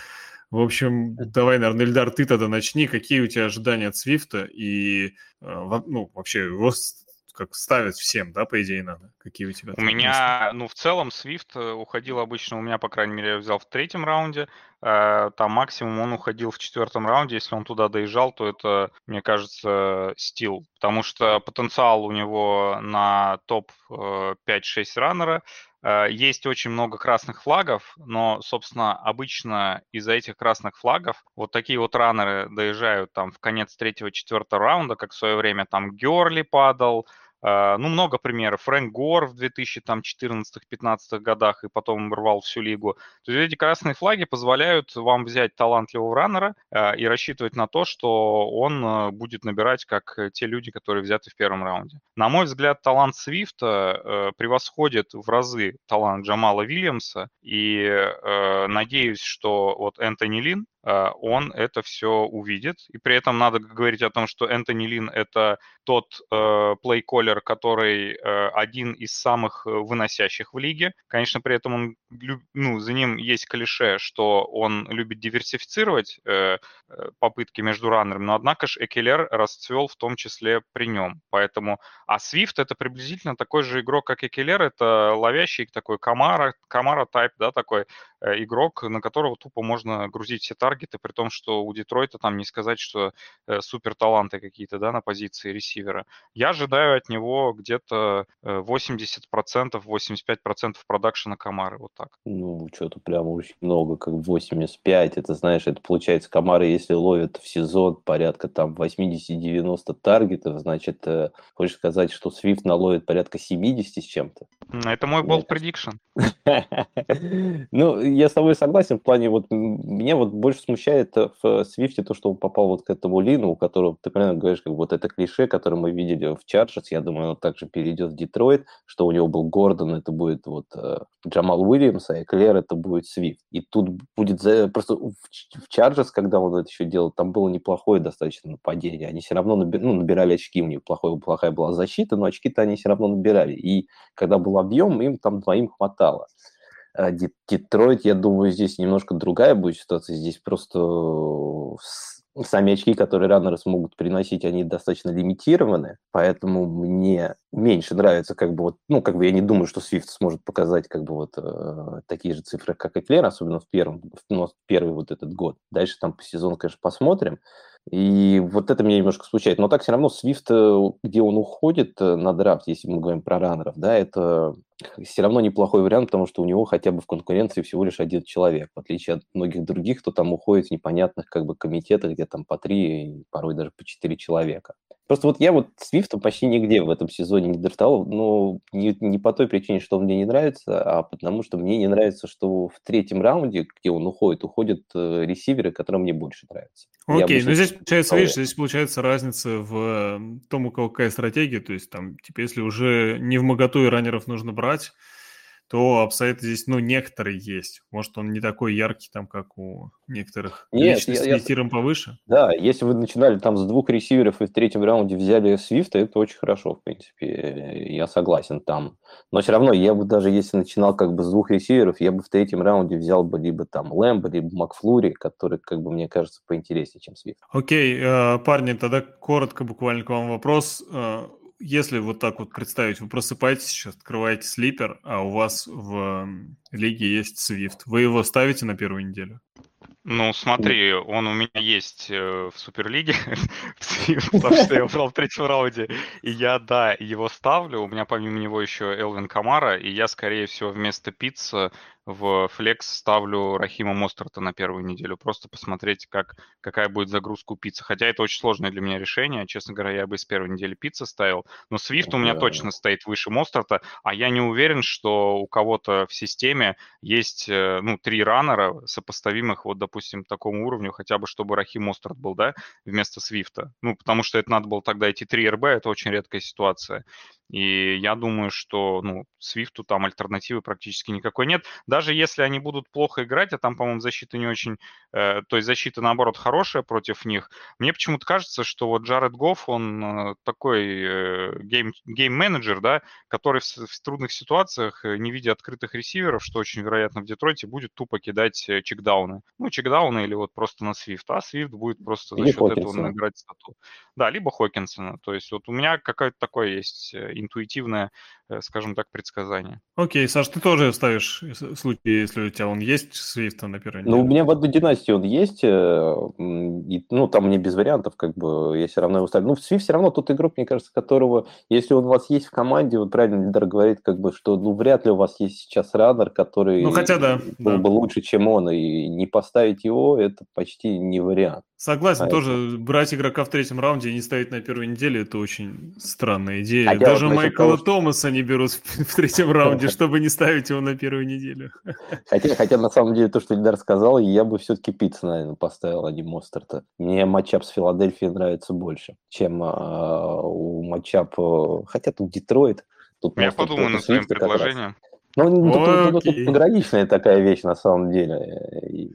В общем, давай, наверное, Ильдар, ты тогда начни. Какие у тебя ожидания от Свифта? И, э, ну, вообще, его как ставят всем, да, по идее, надо? Какие у тебя? У меня, ну, в целом, Свифт э, уходил обычно, у меня, по крайней мере, я взял в третьем раунде, э, там максимум он уходил в четвертом раунде, если он туда доезжал, то это, мне кажется, стил, потому что потенциал у него на топ 5-6 раннера, Э, есть очень много красных флагов, но, собственно, обычно из-за этих красных флагов вот такие вот раннеры доезжают там в конец третьего-четвертого раунда, как в свое время там Герли падал, ну, много примеров. Фрэнк Гор в 2014-15 годах и потом рвал всю лигу. То есть эти красные флаги позволяют вам взять талантливого раннера а, и рассчитывать на то, что он а, будет набирать, как те люди, которые взяты в первом раунде. На мой взгляд, талант Свифта превосходит в разы талант Джамала Вильямса, и надеюсь, что вот Энтони Лин, он это все увидит. И при этом надо говорить о том, что Энтони Лин — это тот э, который э, один из самых э, выносящих в лиге. Конечно, при этом он, ну, за ним есть клише, что он любит диверсифицировать э, э, попытки между раннерами, но однако же Экелер расцвел в том числе при нем. Поэтому, а Свифт это приблизительно такой же игрок, как Экелер, это ловящий такой Камара, Камара тайп, да, такой э, игрок, на которого тупо можно грузить все при том, что у Детройта там не сказать, что э, супер таланты какие-то, да, на позиции ресивера ресивера. Я ожидаю от него где-то 80%, 85% продакшена Камары, вот так. Ну, что-то прям очень много, как 85, это, знаешь, это получается Камары, если ловят в сезон порядка там 80-90 таргетов, значит, э, хочешь сказать, что Свифт наловит порядка 70 с чем-то? Это мой болт prediction. Ну, я с тобой согласен в плане, вот меня вот больше смущает в Свифте то, что он попал вот к этому Лину, у которого, ты правильно говоришь, как вот это клише, который мы видели в Чарджерс, я думаю, он также перейдет в Детройт, что у него был Гордон, это будет вот э, Джамал Уильямс, а Экелер это будет Свифт. И тут будет просто в, Чарджерс, когда он это еще делал, там было неплохое достаточно нападение. Они все равно ну, набирали очки, у них плохое, плохая была защита, но очки-то они все равно набирали. И когда был объем, им там двоим хватало. А Детройт, я думаю, здесь немножко другая будет ситуация. Здесь просто сами очки, которые раннеры смогут приносить, они достаточно лимитированы, поэтому мне меньше нравится, как бы вот, ну, как бы я не думаю, что Swift сможет показать, как бы вот э, такие же цифры, как и Клер, особенно в первом, ну, в первый вот этот год. Дальше там по сезону, конечно, посмотрим. И вот это меня немножко смущает. Но так все равно Свифт, э, где он уходит э, на драфт, если мы говорим про раннеров, да, это все равно неплохой вариант, потому что у него хотя бы в конкуренции всего лишь один человек, в отличие от многих других, кто там уходит в непонятных как бы комитетах, где там по три, порой даже по четыре человека. Просто вот я вот Свифта почти нигде в этом сезоне не драфтовал, но не, не по той причине, что он мне не нравится, а потому что мне не нравится, что в третьем раунде, где он уходит, уходят э, ресиверы, которые мне больше нравятся. Окей, ну здесь получается, видишь, здесь получается разница в том, у кого какая стратегия, то есть там, типа, если уже невмоготу и раннеров нужно брать, то upside здесь, ну, некоторые есть. Может, он не такой яркий, там, как у некоторых Нет, личностей я, тиром повыше? Да, если вы начинали там с двух ресиверов и в третьем раунде взяли Свифта, это очень хорошо, в принципе. Я согласен там. Но все равно, я бы даже если начинал как бы с двух ресиверов, я бы в третьем раунде взял бы либо там Лэмба, либо Маклорина, который, как бы, мне кажется, поинтереснее, чем Свифт. Окей, э, парни, тогда коротко буквально к вам вопрос э, если вот так вот представить, вы просыпаетесь сейчас, открываете слипер, а у вас в лиге есть Swift, вы его ставите на первую неделю? Ну, смотри, он у меня есть э, в Суперлиге, потому что я брал в третьем раунде, и я, да, его ставлю. У меня помимо него еще Элвин Камара, и я, скорее всего, вместо пицца в флекс ставлю Рахима Мостерта на первую неделю, просто посмотреть, как, какая будет загрузка у пиццы. Хотя это очень сложное для меня решение. Честно говоря, я бы с первой недели пиццы ставил. Но Свифт у меня точно стоит выше Мостерта, а я не уверен, что у кого-то в системе есть э, ну, три раннера, сопоставимых, вот, допустим, такому уровню, хотя бы чтобы Рахим Мостерт был, да, вместо Свифта. Ну, потому что это надо было тогда идти 3 RB, это очень редкая ситуация. И я думаю, что ну, Свифту там альтернативы практически никакой нет. Даже если они будут плохо играть, а там, по-моему, защита не очень... Э, то есть защита, наоборот, хорошая против них. Мне почему-то кажется, что вот Джаред Гофф, он э, такой э, game, game-manager, да, который в, в трудных ситуациях, э, не видя открытых ресиверов, что очень вероятно в Детройте, будет тупо кидать э, чекдауны. Ну, чекдауны или вот просто на Свифт. А Свифт будет просто за счет Хокинсона. этого набирать стату. Да, либо Хокинсона. То есть вот у меня какое-то такое есть интуитивное, скажем так, предсказание. Окей, Саш, ты тоже ставишь случай, если у тебя он есть, Свифта на первой Ну, у меня в одной династии он есть, э, и, ну, там мне без вариантов, как бы, я все равно его ставлю. Ну, Свифт все равно тот игрок, мне кажется, которого, если он у вас есть в команде, вот правильно Лидер говорит, как бы, что, ну, вряд ли у вас есть сейчас раннер, который ну, хотя да, был да. бы лучше, чем он, и не поставить его, это почти не вариант. Согласен, а тоже это... брать игрока в третьем раунде и не ставить на первой неделе, это очень странная идея. Хотя Даже вот Майкла того, Томаса не берут в третьем раунде, чтобы не ставить его на первую неделю. Хотя, хотя на самом деле то, что Ильдар сказал, я бы все-таки Пицца, наверное, поставил, а не Мостерта. Мне матчап с Филадельфией нравится больше, чем а, у матчап... Э, хотя тут Детройт. Тут я подумаю над своим предложением. Ну, ну тут, тут, тут пограничная такая вещь на самом деле.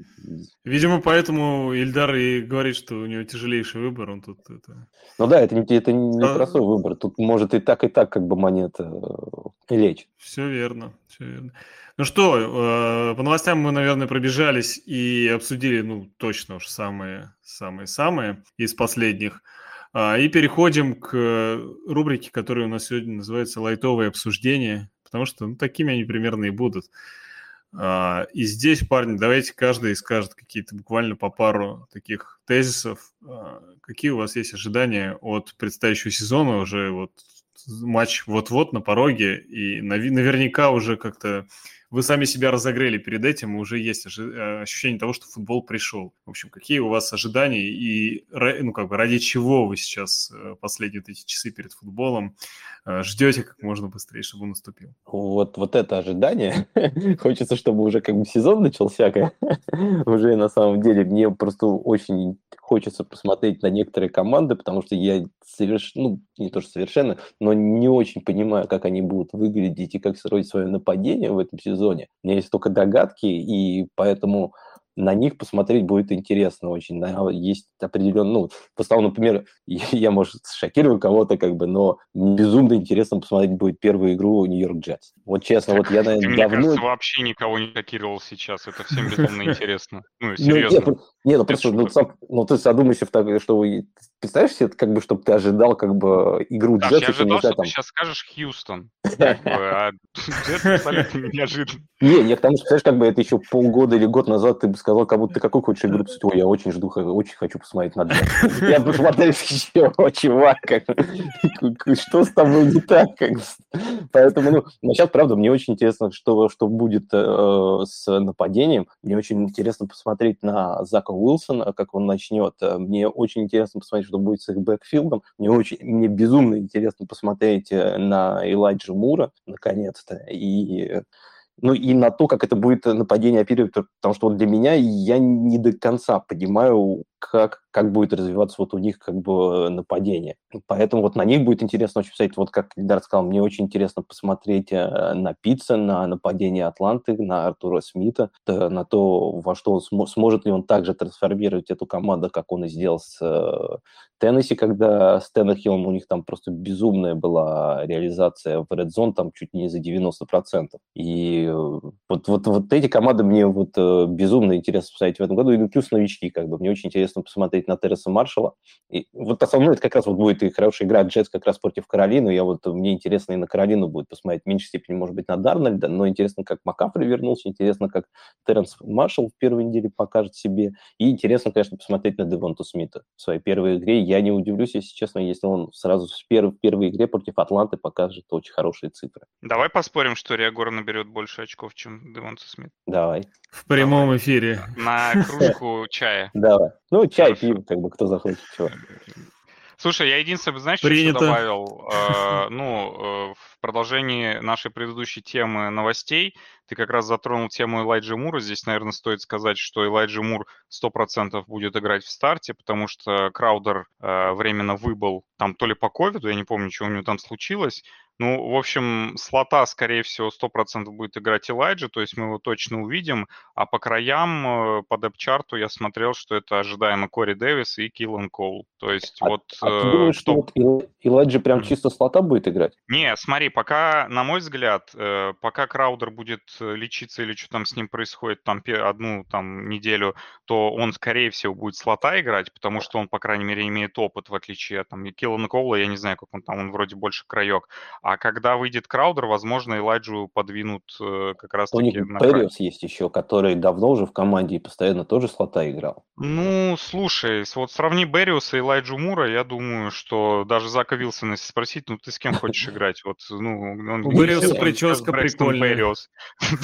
Видимо, поэтому Ильдар и говорит, что у него тяжелейший выбор, он тут это... Ну да, это, не, это не а... простой выбор, тут может и так, и так как бы монета э, лечь. Все верно, все верно. Ну что, э, по новостям мы, наверное, пробежались и обсудили, ну, точно уж самые, самые-самые из последних. А, и переходим к рубрике, которая у нас сегодня называется «Лайтовое обсуждение» потому что ну, такими они примерно и будут. А, и здесь, парни, давайте каждый скажет какие-то буквально по пару таких тезисов. А, какие у вас есть ожидания от предстоящего сезона? Уже вот матч вот-вот на пороге, и наверняка уже как-то вы сами себя разогрели перед этим, и уже есть э, ощущение того, что футбол пришел. В общем, какие у вас ожидания и ну, как бы ради чего вы сейчас э, последние вот эти часы перед футболом э, ждете как можно быстрее, чтобы он наступил? Вот, вот это ожидание. Хочется, чтобы уже как бы сезон начался. уже на самом деле мне просто очень хочется посмотреть на некоторые команды, потому что я совершенно, ну, не то что совершенно, но не очень понимаю, как они будут выглядеть и как строить свое нападение в этом сезоне. У меня есть только догадки, и поэтому на них посмотреть будет интересно очень. Есть определенно, ну, в основном, например, я, может, шокирую кого-то, как бы, но безумно интересно посмотреть будет первую игру Нью-Йорк Джетс. Вот честно, так, вот я, наверное, ты, давно... Мне кажется, вообще никого не шокировал сейчас. Это всем безумно интересно. Ну, серьезно. Ну, нет, ну, просто, ну, сам, ну, ты задумайся, что вы представляешь себе, как бы, чтобы ты ожидал, как бы, игру Джетс. Я ожидал, что ты сейчас скажешь Хьюстон. А Джетс абсолютно неожиданно. Не, я к тому, что, представляешь, как бы это еще полгода или год назад ты бы сказал, как будто ты какой хочешь игру посмотреть. Ой, я очень жду, очень хочу посмотреть на Джетс. Я посмотрел еще, чувак, что с тобой не так? Поэтому, ну, сейчас, правда, мне очень интересно, что, что будет э, с нападением. Мне очень интересно посмотреть на Зака Уилсона, как он начнет. Мне очень интересно посмотреть, что будет с их бэкфилдом. Мне очень, мне безумно интересно посмотреть э, на Элайджа Мура, наконец-то, и ну и на то, как это будет нападение оперировать, потому что вот для меня я не до конца понимаю, как, как будет развиваться вот у них как бы нападение. Поэтому вот на них будет интересно очень посмотреть, вот как Ильдар сказал, мне очень интересно посмотреть э, на Пицца, на нападение Атланты, на Артура Смита, на то, во что он см- сможет ли он также трансформировать эту команду, как он и сделал с э, Теннесси, когда с Теннехиллом у них там просто безумная была реализация в Red Zone, там чуть не за 90%. И э, вот, вот, вот эти команды мне вот безумно интересно посмотреть в этом году, и плюс новички, как бы, мне очень интересно интересно посмотреть на Терреса Маршала. И вот основное это как раз вот будет и хорошая игра Джетс как раз против Каролины. Я вот, мне интересно и на Каролину будет посмотреть. В меньшей степени, может быть, на Дарнольда, но интересно, как Макафри вернулся, интересно, как Терренс Маршалл в первой неделе покажет себе. И интересно, конечно, посмотреть на Девонту Смита в своей первой игре. Я не удивлюсь, если честно, если он сразу в, перв, в первой игре против Атланты покажет очень хорошие цифры. Давай поспорим, что Риагор наберет больше очков, чем Девонта Смит. Давай. В прямом Давай. эфире. На кружку чая. Давай. Ну, чай пьем, как бы кто захочет, чего. Слушай, я единственное, знаешь, что еще добавил? Э, ну, э, в продолжении нашей предыдущей темы новостей, ты как раз затронул тему Элайджи Мура. Здесь, наверное, стоит сказать, что Элайджи Мур 100% будет играть в старте, потому что Краудер э, временно выбыл там то ли по ковиду, я не помню, что у него там случилось, ну, в общем, слота, скорее всего, 100% будет играть Элайджи, то есть мы его точно увидим. А по краям, э, по депчарту я смотрел, что это ожидаемо Кори Дэвис и Киллан Коул. То есть а, вот... А ты думаешь, что вот Элайджи прям чисто слота будет играть? Не, смотри, пока, на мой взгляд, э, пока Краудер будет э, лечиться или что там с ним происходит там одну там неделю, то он, скорее всего, будет слота играть, потому что он, по крайней мере, имеет опыт, в отличие от там, Киллана Коула, я не знаю, как он там, он вроде больше краек. А когда выйдет Краудер, возможно, Элайджу подвинут э, как раз-таки на Периус есть еще, который давно уже в команде и постоянно тоже слота играл. Ну, слушай, вот сравни Берриуса и Элайджу Мура, я думаю, что даже Зака Вилсона, если спросить, ну, ты с кем хочешь играть? Вот, ну, он... У Берриуса прическа прикольная.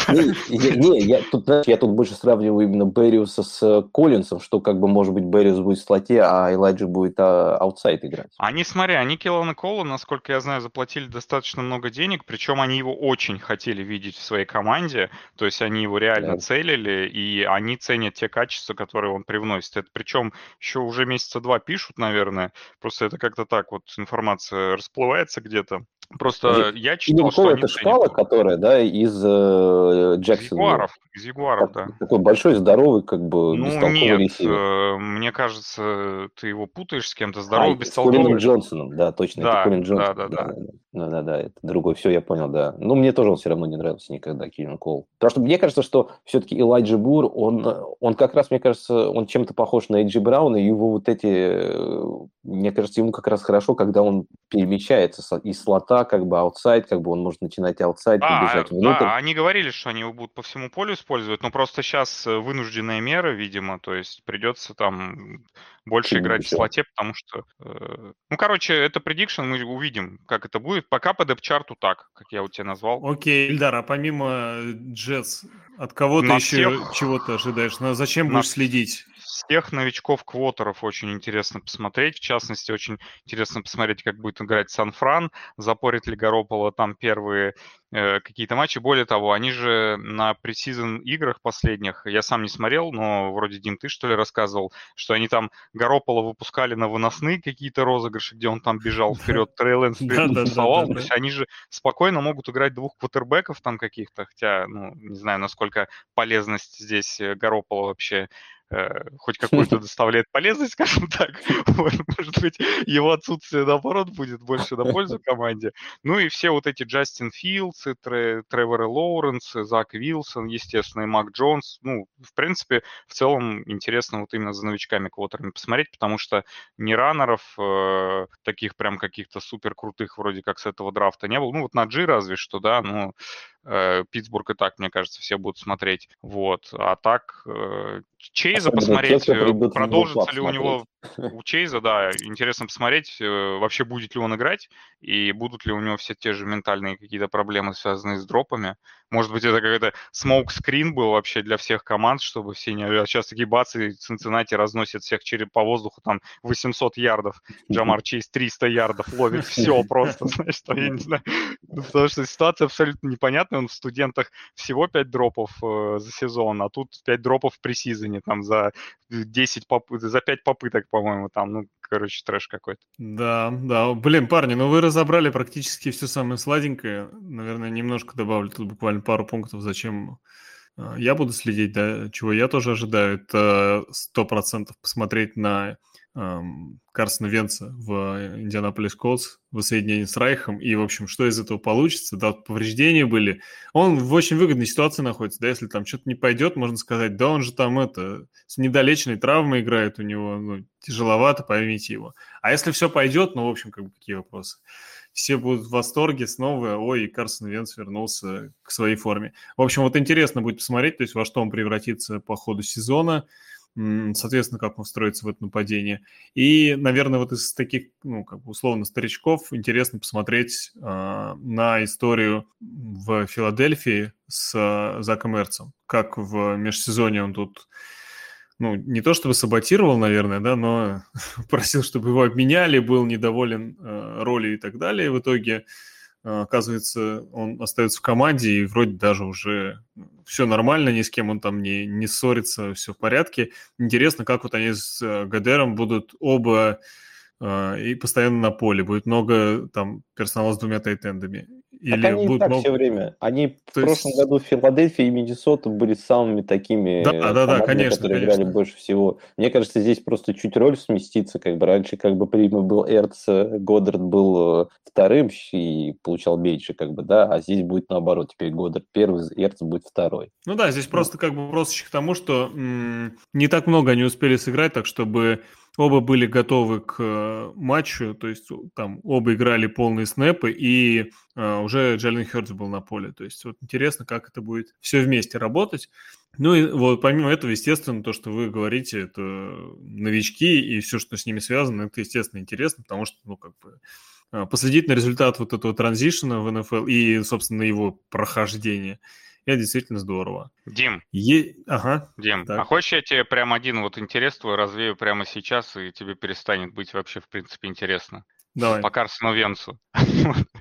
Не, я тут, знаешь, я тут больше сравниваю именно Берриуса с Коллинсом, что как бы, может быть, Берриус будет в слоте, а Элайджа будет а, аутсайд играть. Они, смотри, они Келлана Кола, насколько я знаю, заплатили достаточно достаточно много денег, причем они его очень хотели видеть в своей команде, то есть они его реально да. целили, и они ценят те качества, которые он привносит. Это причем еще уже месяца два пишут, наверное, просто это как-то так вот информация расплывается где-то. Просто Или, я читал, что это шкала, которая, да, из э, Джексона. Ягуаров, из Ягуаров, да. Такой большой, здоровый, как бы, Ну, нет, э, мне кажется, ты его путаешь с кем-то. Здоровый, а, бестолковый. С Колином Джонсоном, да, точно, да, это Колин Джонсон. Да, да, да. Да, да, да, это другой, все, я понял, да. Но мне тоже он все равно не нравился никогда, Килан Коул. Потому что мне кажется, что все-таки Элайджа Мур, он, он как раз, мне кажется, он чем-то похож на Эй Джей Брауна, и его вот эти, э, мне кажется, ему как раз хорошо, когда он перемещается из слота, как бы outside, как бы он может начинать outside, да, бежать внутрь. Да, они говорили, что они его будут по всему полю использовать, но просто сейчас э, вынужденные меры, видимо, то есть придется там больше играть в слоте, потому что... Э, ну, короче, это prediction, мы увидим, как это будет. Пока по depth chart у так, как я у тебя назвал. Окей, Ильдар, а помимо Jets, от кого ты еще всех... чего то ожидаешь? На зачем будешь следить? Всех новичков-квотеров очень интересно посмотреть. В частности, очень интересно посмотреть, как будет играть Сан-Фран. Запорит ли Гаропполо там первые Э, какие-то матчи. Более того, они же на preseason играх последних, я сам не смотрел, но вроде Дим, ты что ли рассказывал, что они там Гаропполо выпускали на выносные какие-то розыгрыши, где он там бежал вперед, Трей Лэнс тусовал. То есть они же спокойно могут играть двух квотербеков там каких-то, хотя, ну, не знаю, насколько полезность здесь э, Горопола вообще хоть какую-то доставляет полезность, скажем так. Может быть, его отсутствие, наоборот, будет больше на пользу команде. Ну и все вот эти Джастин Филдс, Тре, Треворы Лоуренс, Зак Вилсон, естественно, и Мак Джонс. Ну, в принципе, в целом интересно вот именно за новичками квотерами посмотреть, потому что ни раннеров э, таких прям каких-то супер крутых вроде как с этого драфта не было. Ну вот на G разве что, да, но Э, Питтсбург и так, мне кажется, все будут смотреть. Вот. А так, э, Чейза Особенно посмотреть, э, продолжится ли у него у Чейза, да, интересно посмотреть, вообще будет ли он играть, и будут ли у него все те же ментальные какие-то проблемы, связанные с дропами. Может быть, это какой-то смоук-скрин был вообще для всех команд, чтобы все не... А сейчас такие бацы, Цинциннати разносят всех через по воздуху, там 800 ярдов, Джамар Чейз 300 ярдов ловит, все просто, знаешь, я не знаю. Ну, потому что ситуация абсолютно непонятная, он в студентах всего 5 дропов э, за сезон, а тут 5 дропов в пресизоне, там за 10 поп... за 5 попыток, по-моему, там, ну, короче, трэш какой-то. Да, да. Блин, парни, ну вы разобрали практически все самое сладенькое. Наверное, немножко добавлю тут буквально пару пунктов, зачем а, я буду следить, да, чего я тоже ожидаю. Это сто процентов посмотреть на Карсона Венца в Индианаполис Колдс в соединении с Райхом, и, в общем, что из этого получится, да, повреждения были. Он в очень выгодной ситуации находится, да, если там что-то не пойдет, можно сказать, да, он же там это, с недолеченной травмой играет, у него, ну, тяжеловато, поймите его. А если все пойдет, ну, в общем, как бы, какие вопросы? Все будут в восторге снова, ой, Карсон Венц вернулся к своей форме. В общем, вот интересно будет посмотреть, то есть во что он превратится по ходу сезона, соответственно, как он встроится в это нападение. И, наверное, вот из таких, ну, как бы условно, старичков интересно посмотреть э, на историю в Филадельфии с э, Заком Эрцем. Как в межсезонье он тут, ну, не то чтобы саботировал, наверное, да, но просил, чтобы его обменяли, был недоволен э, ролью и так далее. В итоге оказывается, он остается в команде, и вроде даже уже все нормально, ни с кем он там не, не ссорится, все в порядке. Интересно, как вот они с э, Гадером будут оба а, и постоянно на поле. Будет много там персонала с двумя тайтендами. Или так они будут так много... все время. Они То в прошлом есть... году в Филадельфии и Миннесота были самыми такими, да, да, да, конечно, которые конечно. играли больше всего. Мне кажется, здесь просто чуть роль сместится. Как бы раньше как бы Прима был Эрц, Годдард был э, вторым и получал меньше, как бы, да, а здесь будет наоборот. Теперь Годдард первый, Эрц будет второй. Ну да, здесь ну. просто как бы просто к тому, что м- не так много они успели сыграть, так чтобы оба были готовы к э, матчу, то есть там оба играли полные снэпы, и а, уже Джалин Хёрдс был на поле. То есть вот интересно, как это будет все вместе работать. Ну и вот помимо этого, естественно, то, что вы говорите, это новички и все, что с ними связано, это, естественно, интересно, потому что, ну, как бы а, последить на результат вот этого транзишена в НФЛ и, собственно, его прохождение – это действительно здорово. Дим. Е... Ага. Дим, так. а хочешь я тебе прям один вот интерес твой развею прямо сейчас, и тебе перестанет быть вообще, в принципе, интересно? Давай. По Карсону Венцу.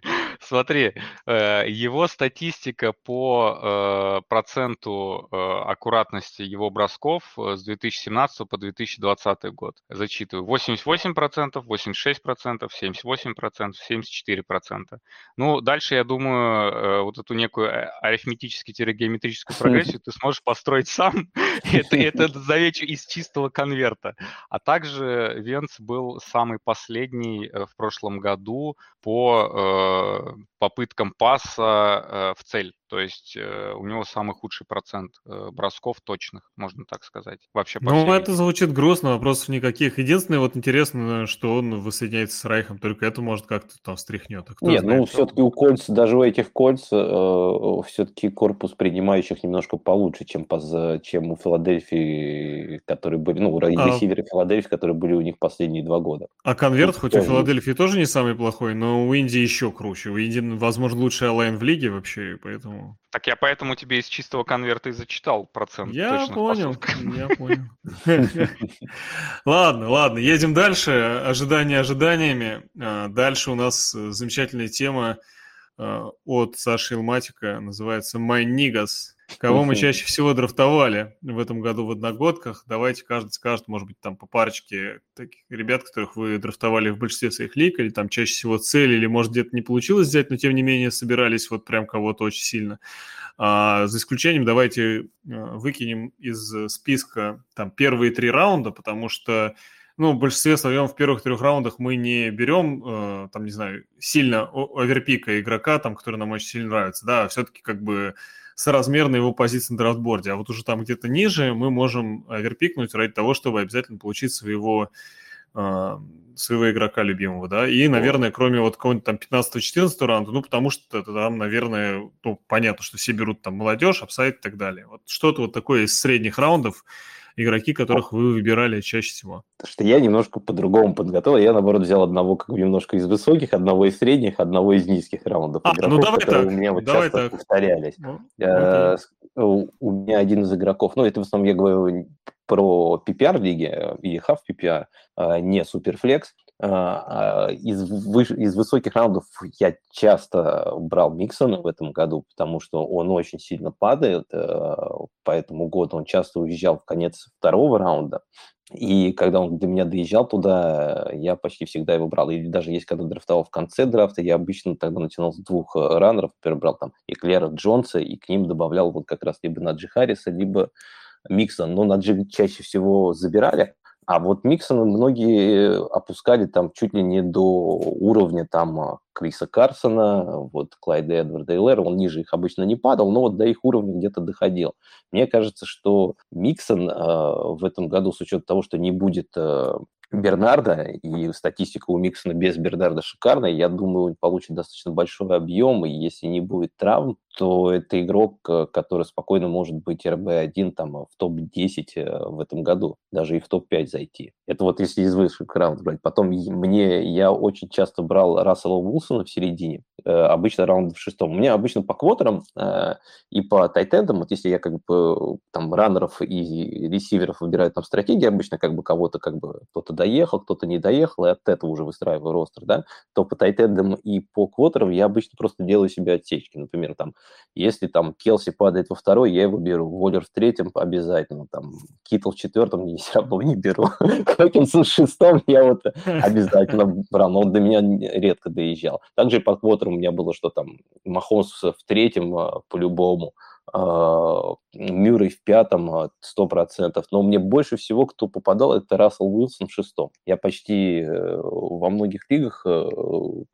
Смотри, э, его статистика по э, проценту э, аккуратности его бросков с 2017 по 2020 год. Зачитываю. 88%, 86%, 78%, 74%. Ну, дальше, я думаю, вот эту некую арифметически-геометрическую прогрессию ты сможешь построить сам. это, это замечу из чистого конверта. А также Венц был самый последний в прошлом году по попыткам паса э, в цель. То есть э, у него самый худший процент э, бросков точных, можно так сказать. Вообще Ну, всей... это звучит грустно, вопросов никаких. Единственное, вот интересно, что он воссоединяется с Райхом, только это может как-то там встряхнет. А Нет, знает, ну, все-таки у кольц, даже у этих кольц, э, все-таки корпус принимающих немножко получше, чем, поз... чем у Филадельфии, которые были, ну, у а... ресиверы Филадельфии, которые были у них последние два года. А конверт, хоть тоже... у Филадельфии тоже не самый плохой, но у Индии еще круче. У Индии, возможно, лучший онлайн в лиге вообще, поэтому так я поэтому тебе из чистого конверта и зачитал процент Я понял, я понял. Ладно, ладно, едем дальше. Ожидания ожиданиями. А, дальше у нас э, замечательная тема а, от Саши Илматика, называется «My Niggas». Кого мы чаще всего драфтовали в этом году в одногодках? Давайте каждый скажет, может быть, там по парочке таких ребят, которых вы драфтовали в большинстве своих лиг, или там чаще всего цели, или, может, где-то не получилось взять, но, тем не менее, собирались вот прям кого-то очень сильно. А, за исключением давайте а, выкинем из списка там первые три раунда, потому что ну, в большинстве своем в первых трех раундах мы не берем, э, там, не знаю, сильно оверпика игрока, там, который нам очень сильно нравится, да, все-таки как бы соразмерно его позиции на draft board е. А вот уже там где-то ниже мы можем оверпикнуть ради того, чтобы обязательно получить своего э, своего игрока любимого, да, и, наверное, кроме вот какого-нибудь там 15-14 раунда, ну, потому что там, наверное, ну, понятно, что все берут там молодежь, upside и так далее. Вот что-то вот такое из средних раундов, игроки, которых вы выбирали чаще всего? что я немножко по-другому подготовил. Я, наоборот, взял одного как бы немножко из высоких, одного из средних, одного из низких раундов. А, игроков, ну давай которые так. у меня вот давай часто так. повторялись. Ну, я, у, у меня один из игроков, ну, это в основном я говорю про PPR-лиги и half PPR, а, не Суперфлекс. А, а, из, из высоких раундов я часто брал Миксона в этом году, потому что он очень сильно падает, э, по этому году он часто уезжал в конец второго раунда, и когда он до меня доезжал туда, я почти всегда его брал. Или даже есть, когда драфтовал в конце драфта, я обычно тогда начинал с двух э, раннеров, например, брал там и Клера Джонса, и к ним добавлял вот как раз либо Наджи Харриса, либо Миксон. Но Наджи чаще всего забирали, а вот Миксона многие опускали там чуть ли не до уровня там а, Криса Карсона, вот Клайда Эдварда Эйлера, он ниже их обычно не падал, но вот до их уровня где-то доходил. Мне кажется, что Миксон э, в этом году, с учетом того, что не будет э, Бернарда, и статистика у Миксона без Бернарда шикарная, я думаю, он получит достаточно большой объем, и если не будет травм, то это игрок, э, который спокойно может быть РБ-1 там, в топ-10 э, в этом году, даже и в топ-5 зайти. Это вот если из высших раундов брать. Потом мне, я очень часто брал Рассела Уилсона в середине, э, обычно раунд в шестом. У меня обычно по квотерам и по тайтендам, вот если я как бы там раннеров и ресиверов выбираю там стратегии, обычно как бы кого-то как бы кто-то доехал, кто-то не доехал, и от этого уже выстраиваю ростер, да, то по тайтендам и по квотерам я обычно просто делаю себе отсечки. Например, там если там Келси падает во второй, я его беру. Воллер в третьем обязательно. Там Китл в четвертом я все равно не беру. Хокинсон в шестом я вот обязательно брал. Но он до меня редко доезжал. Также и по квотеру у меня было, что там Махомс в третьем а, по-любому. А, Мюррей в пятом, а, сто процентов. Но мне больше всего, кто попадал, это Рассел Уилсон в шестом. Я почти э, во многих лигах э,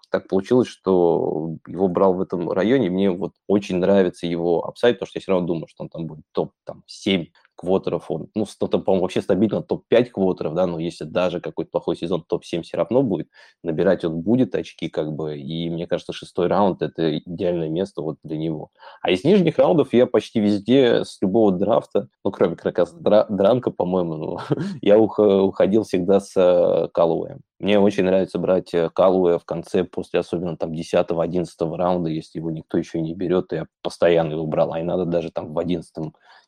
так получилось, что его брал в этом районе. Мне вот очень нравится его upside, потому что я все равно думаю, что он там будет топ-7 квотеров он, ну, там, по-моему, вообще стабильно топ-5 квотеров, да, но если даже какой-то плохой сезон топ-7 все равно будет, набирать он будет очки, как бы, и мне кажется, шестой раунд – это идеальное место вот для него. А из нижних раундов я почти везде с любого драфта, ну, кроме как раз дра- Дранка, по-моему, ну, я уходил всегда с э, Калуэем. Мне очень нравится брать э, Калуэ в конце, после особенно там 10-11 раунда, если его никто еще не берет, я постоянно его брал, а и надо даже там в 11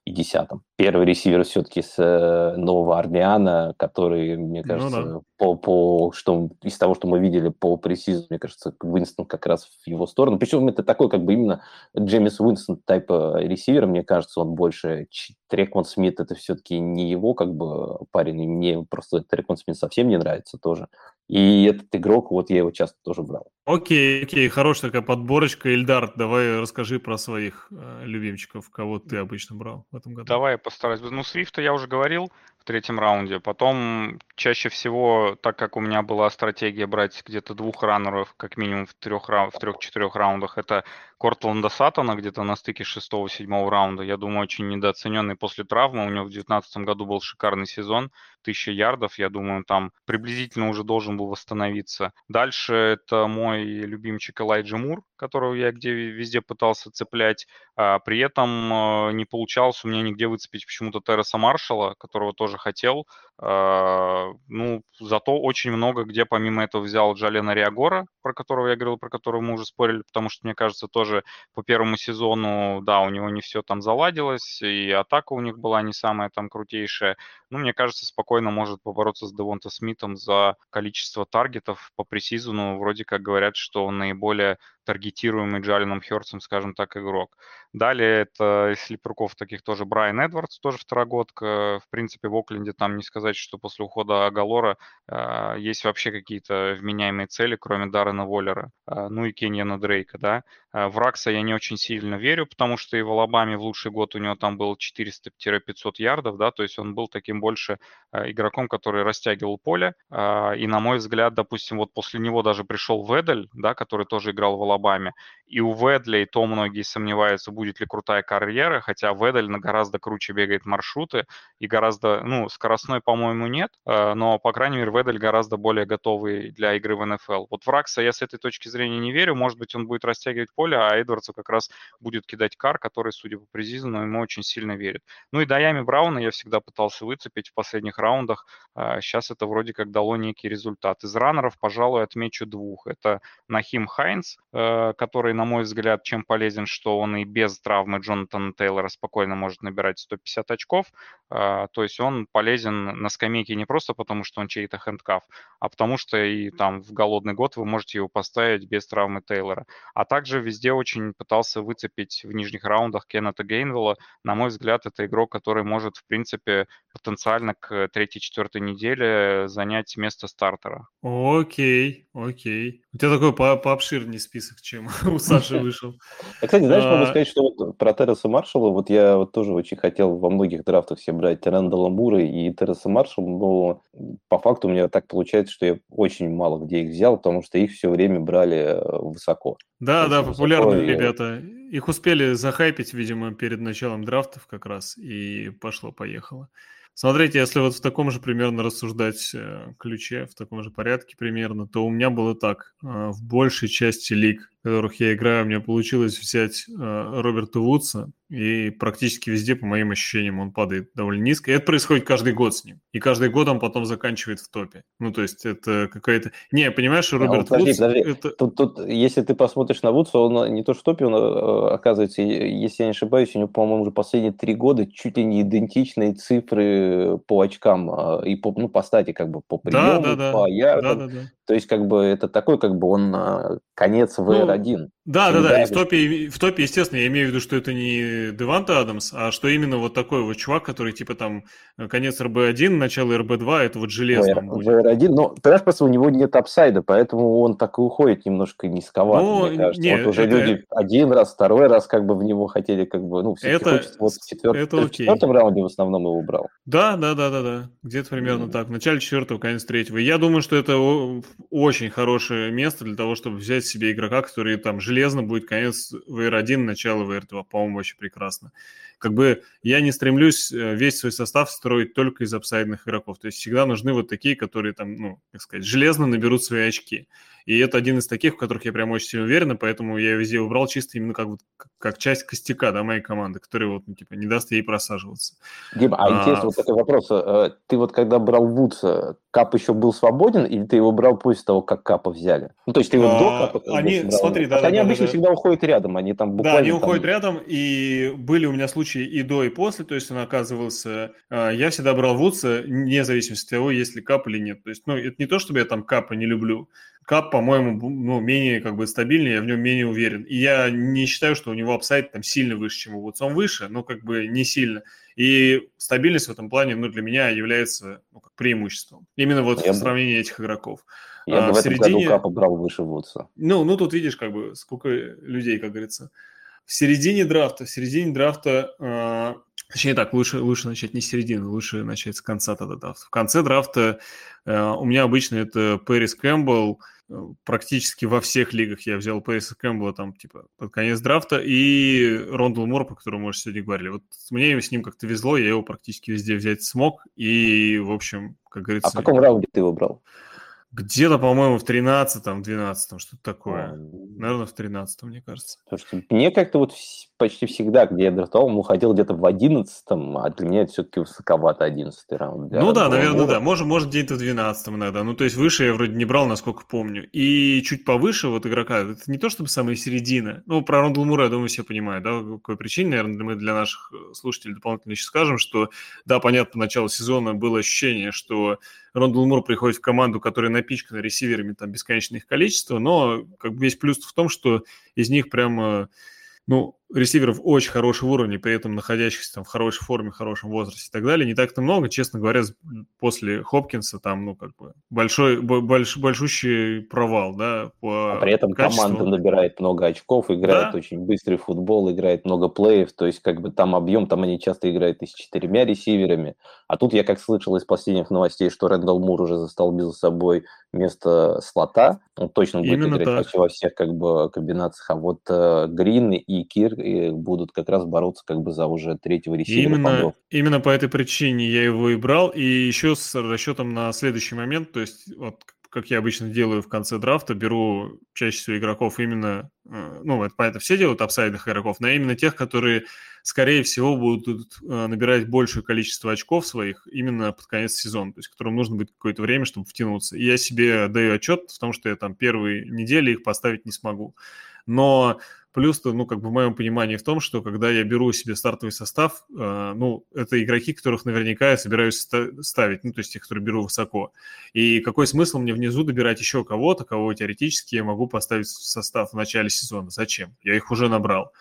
и десятом. Первый ресивер все-таки с э, Нового Орлеана, который, мне ну кажется, ну, да. по, по что из того, что мы видели по пресизу, мне кажется, Уинстон как раз в его сторону. Причем это такой как бы именно Джеймис Уинстон тип ресивера, мне кажется, он больше Трекван Смит, это все-таки не его как бы парень, и мне просто Трекван Смит совсем не нравится тоже. И этот игрок, вот я его часто тоже брал. Окей, окей, хорошая такая подборочка. Ильдар, давай расскажи про своих э, любимчиков, кого ты обычно брал в этом году. Давай я постараюсь. Ну, Свифта я уже говорил третьем раунде. Потом чаще всего, так как у меня была стратегия брать где-то двух раннеров, как минимум в трех, в трех-четырех раундах, это Кортланда Сатана где-то на стыке шестого-седьмого раунда. Я думаю, очень недооцененный после травмы. У него в 2019 году был шикарный сезон. Тысяча ярдов, я думаю, там приблизительно уже должен был восстановиться. Дальше это мой любимчик Элайджи Мур, которого я где везде пытался цеплять. А при этом э, не получалось у меня нигде выцепить почему-то Терреса Маршала, которого тоже хотел. А, ну, зато очень много где помимо этого взял Джалена Риагора, про которого я говорил, про которого мы уже спорили, потому что, мне кажется, тоже по первому сезону, да, у него не все там заладилось, и атака у них была не самая там крутейшая. Ну, мне кажется, спокойно может побороться с Девонта Смитом за количество таргетов по пресизону. Вроде как говорят, что он наиболее таргетируемый Джалином Хёрцем, скажем так, игрок. Далее это из слепруков таких тоже Брайан Эдвардс, тоже второгодка. В принципе, в Окленде там не сказать, что после ухода Агалора э, есть вообще какие-то вменяемые цели, кроме Даррена Воллера, э, ну и Кеньяна Дрейка, да. Э, в Ракса я не очень сильно верю, потому что и в Алабаме в лучший год у него там было 400-500 ярдов, да, то есть он был таким больше э, игроком, который растягивал поле. Э, и, на мой взгляд, допустим, вот после него даже пришел Ведель, да, который тоже играл в Алабаме, и у Ведля и то многие сомневаются, будет ли крутая карьера, хотя Ведель гораздо круче бегает маршруты и гораздо, ну, скоростной, по по-моему, нет, э, но, по крайней мере, Ведель гораздо более готовый для игры в НФЛ. Вот в Ракса я с этой точки зрения не верю, может быть, он будет растягивать поле, а Эдвардсу как раз будет кидать кар, который, судя по презизону, ему очень сильно верит. Ну и Даями Брауна я всегда пытался выцепить в последних раундах, сейчас это вроде как дало некий результат. Из раннеров, пожалуй, отмечу двух. Это Нахим Хайнс, который, на мой взгляд, чем полезен, что он и без травмы Джонатана Тейлора спокойно может набирать 150 очков. А, то есть он полезен на скамейке не просто потому, что он чей-то хендкаф, а потому что и там в голодный год вы можете его поставить без травмы Тейлора. А также везде очень пытался выцепить в нижних раундах Кеннета Гейнвелла. На мой взгляд, это игрок, который может, в принципе, потенциально к третьей-четвертой неделе занять место стартера. Окей, окей. У тебя такой по пообширнее список, чем у Саши вышел. Кстати, знаешь, могу а. сказать, что про Терреса Маршалла, вот я вот тоже очень хотел во многих драфтах себе брать Рэндалла Мура и Терреса Маршалла, но по факту у меня так получается, что я очень мало где их взял, потому что их все время брали э, высоко. Да, да, популярные ребята. Их успели захайпить, видимо, перед началом драфтов как раз, и пошло-поехало. Смотрите, если вот в таком же примерно рассуждать э, ключе, в таком же порядке примерно, то у меня было так. Э, в большей части лиг в которых я играю, у меня получилось взять э, Роберта Вудса, и практически везде, по моим ощущениям, он падает довольно низко. И это происходит каждый год с ним. И каждый год он потом заканчивает в топе. Ну, то есть это какая-то... Не, понимаешь, Роберт а, подожди, Вудс... Подожди. Это... Тут, тут, если ты посмотришь на Вудса, он не то что в топе, он, э, оказывается, если я не ошибаюсь, у него, по-моему, уже последние три года чуть ли не идентичные цифры по очкам а, и по, ну, по стати, как бы, по приему, да, да, да. по ярдам. Да, да, да. То есть, как бы, это такой, как бы, он а, конец VR1. Ну, да, да, да, и в топе, в топе, естественно, я имею в виду, что это не Деванта Адамс, а что именно вот такой вот чувак, который, типа, там, конец РБ-1, начало РБ-2, это вот железно. VR1, но, понимаешь, просто у него нет апсайда, поэтому он так и уходит немножко низковато, ну, мне кажется. Нет, вот уже это... люди один раз, второй раз, как бы, в него хотели, как бы, ну, это... хочется, вот в, четвер... это в четвертом раунде в основном его брал. Да, да, да, да, да, где-то примерно mm. так, в начале четвертого, конец третьего. Я думаю, что это очень хорошее место для того, чтобы взять себе игрока, который там железно будет конец VR1, начало VR2, по-моему, вообще прекрасно. Как бы я не стремлюсь э, весь свой состав строить только из апсайдных игроков. То есть всегда нужны вот такие, которые там, ну, как сказать, железно наберут свои очки. И это один из таких, в которых я прям очень сильно уверен, поэтому я везде убрал чисто именно как, вот, как часть костяка да, моей команды, который вот, ну, типа, не даст ей просаживаться. Дима, а, а интересно, вот такой вопрос. Э, ты вот когда брал Вудса, Кап еще был свободен, или ты его брал после того, как Капа взяли? Ну, то есть ты его а, до Капа Они, брал? смотри, да, да, Они да, обычно да, всегда уходят рядом, они там буквально... Да, они уходят там... рядом, и были у меня случаи и до, и после, то есть он оказывался... А, я всегда брал Вудса, вне зависимости от того, есть ли Кап или нет. То есть, ну, это не то, чтобы я там Капа не люблю, Кап, по-моему, ну, менее как бы стабильный, я в нем менее уверен. И я не считаю, что у него upside там сильно выше, чем у Вудса. Он выше, но как бы не сильно. И стабильность в этом плане, ну, для меня является ну, как преимуществом. Именно вот я в сравнении бы... этих игроков. Я а, бы в, в этом середине... году Капа брал выше Вудса. Ну, ну, тут видишь, как бы, сколько людей, как говорится. В середине драфта, в середине драфта, э, точнее так, лучше, лучше начать не с середины, лучше начать с конца тогда драфта. В конце драфта э, у меня обычно это Пэрис Кэмпбелл, практически во всех лигах я взял Пэриса Кэмпбелла там, типа, под конец драфта, и Рондэйл Мур, по которому мы сегодня говорили. Вот мне с ним как-то везло, я его практически везде взять смог, и, в общем, как говорится... А в каком раунде ты его брал? Где-то, по-моему, в 13-м, 12-м, что-то такое. Наверное, в 13-м, мне кажется. Слушайте, мне как-то вот почти всегда, где я драфтовал, он уходил где-то в 11-м, а для меня это все-таки высоковато 11-й раунд. Ну да, наверное, да. Может, может где-то в 12-м иногда. Ну, то есть выше я вроде не брал, насколько помню. И чуть повыше вот игрока, это не то чтобы самая середина. Ну, про Рондл Мура, я думаю, все понимают, да, по какой причине, наверное, мы для наших э, слушателей дополнительно еще скажем, что, да, понятно, по началу сезона было ощущение, что Рондл Мур приходит в команду, которая напичкана ресиверами там бесконечное их количество, но как бы весь плюс в том, что из них прямо ну, ресиверов очень хорошего уровня, при этом находящихся там в хорошей форме, хорошем возрасте и так далее, не так-то много. Честно говоря, после Хопкинса там, ну, как бы, большой, больш, большущий провал, да, по а при этом качеству. команда набирает много очков, играет да? очень быстрый футбол, играет много плеев, то есть, как бы, там объем, там они часто играют и с четырьмя ресиверами, а тут я как слышал из последних новостей, что Рэндалл Мур уже застолбил за собой место слота, он точно будет Именно играть так. почти во всех, как бы, комбинациях, а вот э, Грин и Кир которые будут как раз бороться как бы за уже третьего ресивера именно, именно по этой причине я его и брал, и еще с расчетом на следующий момент, то есть вот как я обычно делаю в конце драфта, беру чаще всего игроков именно, э, ну, это понятно, все делают апсайдных игроков, но именно тех, которые, скорее всего, будут э, набирать большее количество очков своих именно под конец сезона, то есть которым нужно будет какое-то время, чтобы втянуться. И я себе даю отчет в том, что я там первые недели их поставить не смогу. Но Плюс-то, ну, как бы в моем понимании в том, что когда я беру себе стартовый состав, э, ну, это игроки, которых наверняка я собираюсь ставить, ну, то есть тех, которые беру высоко. И какой смысл мне внизу добирать еще кого-то, кого теоретически я могу поставить в состав в начале сезона? Зачем? Я их уже набрал.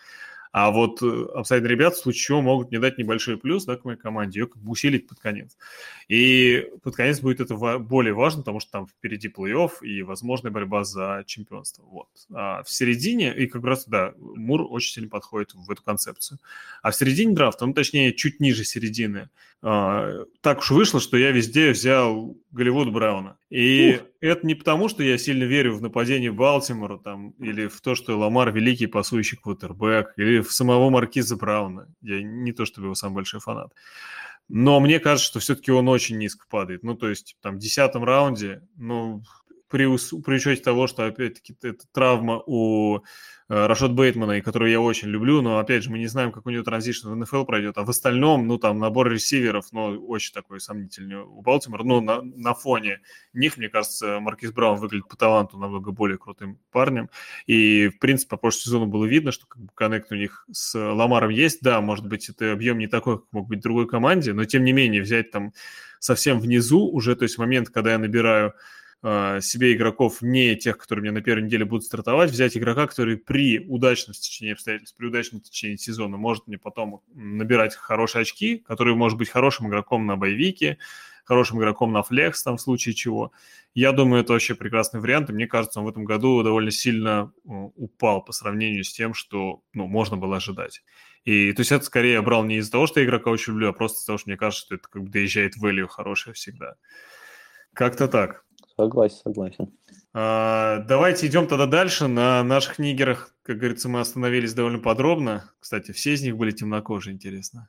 А вот апсайд ребят в случае чего могут мне дать небольшой плюс да, к моей команде, ее как бы усилить под конец. И под конец будет это более важно, потому что там впереди плей-офф и возможная борьба за чемпионство. Вот. А в середине, и как раз, да, Мур очень сильно подходит в эту концепцию. А в середине драфта, ну, точнее, чуть ниже середины, а, так уж вышло, что я везде взял Голливуд Брауна. И Ух. это не потому, что я сильно верю в нападение Балтимора там, или в то, что Ламар великий пасующий квотербек, или в самого Маркиза Брауна. Я не то, чтобы его самый большой фанат. Но мне кажется, что все-таки он очень низко падает. Ну, то есть, там, в десятом раунде, ну, при, при учете того, что, опять-таки, это травма у Э, Рашот Бейтмана, которую я очень люблю, но, опять же, мы не знаем, как у него транзишн в НФЛ пройдет, а в остальном, ну, там, набор ресиверов, ну, очень такой сомнительный у Балтимора, ну, на, на фоне них, мне кажется, Маркис Браун выглядит по таланту намного более крутым парнем, и, в принципе, по прошлому сезону было видно, что как бы, коннект у них с Ламаром есть, да, может быть, это объем не такой, как мог быть в другой команде, но, тем не менее, взять там совсем внизу уже, то есть момент, когда я набираю э, себе игроков не тех, которые мне на первой неделе будут стартовать, взять игрока, который при удачном стечении обстоятельств, при удачном течении сезона может мне потом набирать хорошие очки, который может быть хорошим игроком на боевике, хорошим игроком на флекс, там в случае чего. Я думаю, это вообще прекрасный вариант, и мне кажется, он в этом году довольно сильно упал по сравнению с тем, что ну, можно было ожидать. И то есть это скорее я брал не из-за того, что я игрока очень люблю, а просто из-за того, что мне кажется, что это как бы доезжает value хорошее всегда. Как-то так. Согласен, согласен. А, давайте идем тогда дальше. На наших нигерах, как говорится, мы остановились довольно подробно. Кстати, все из них были темнокожие, интересно.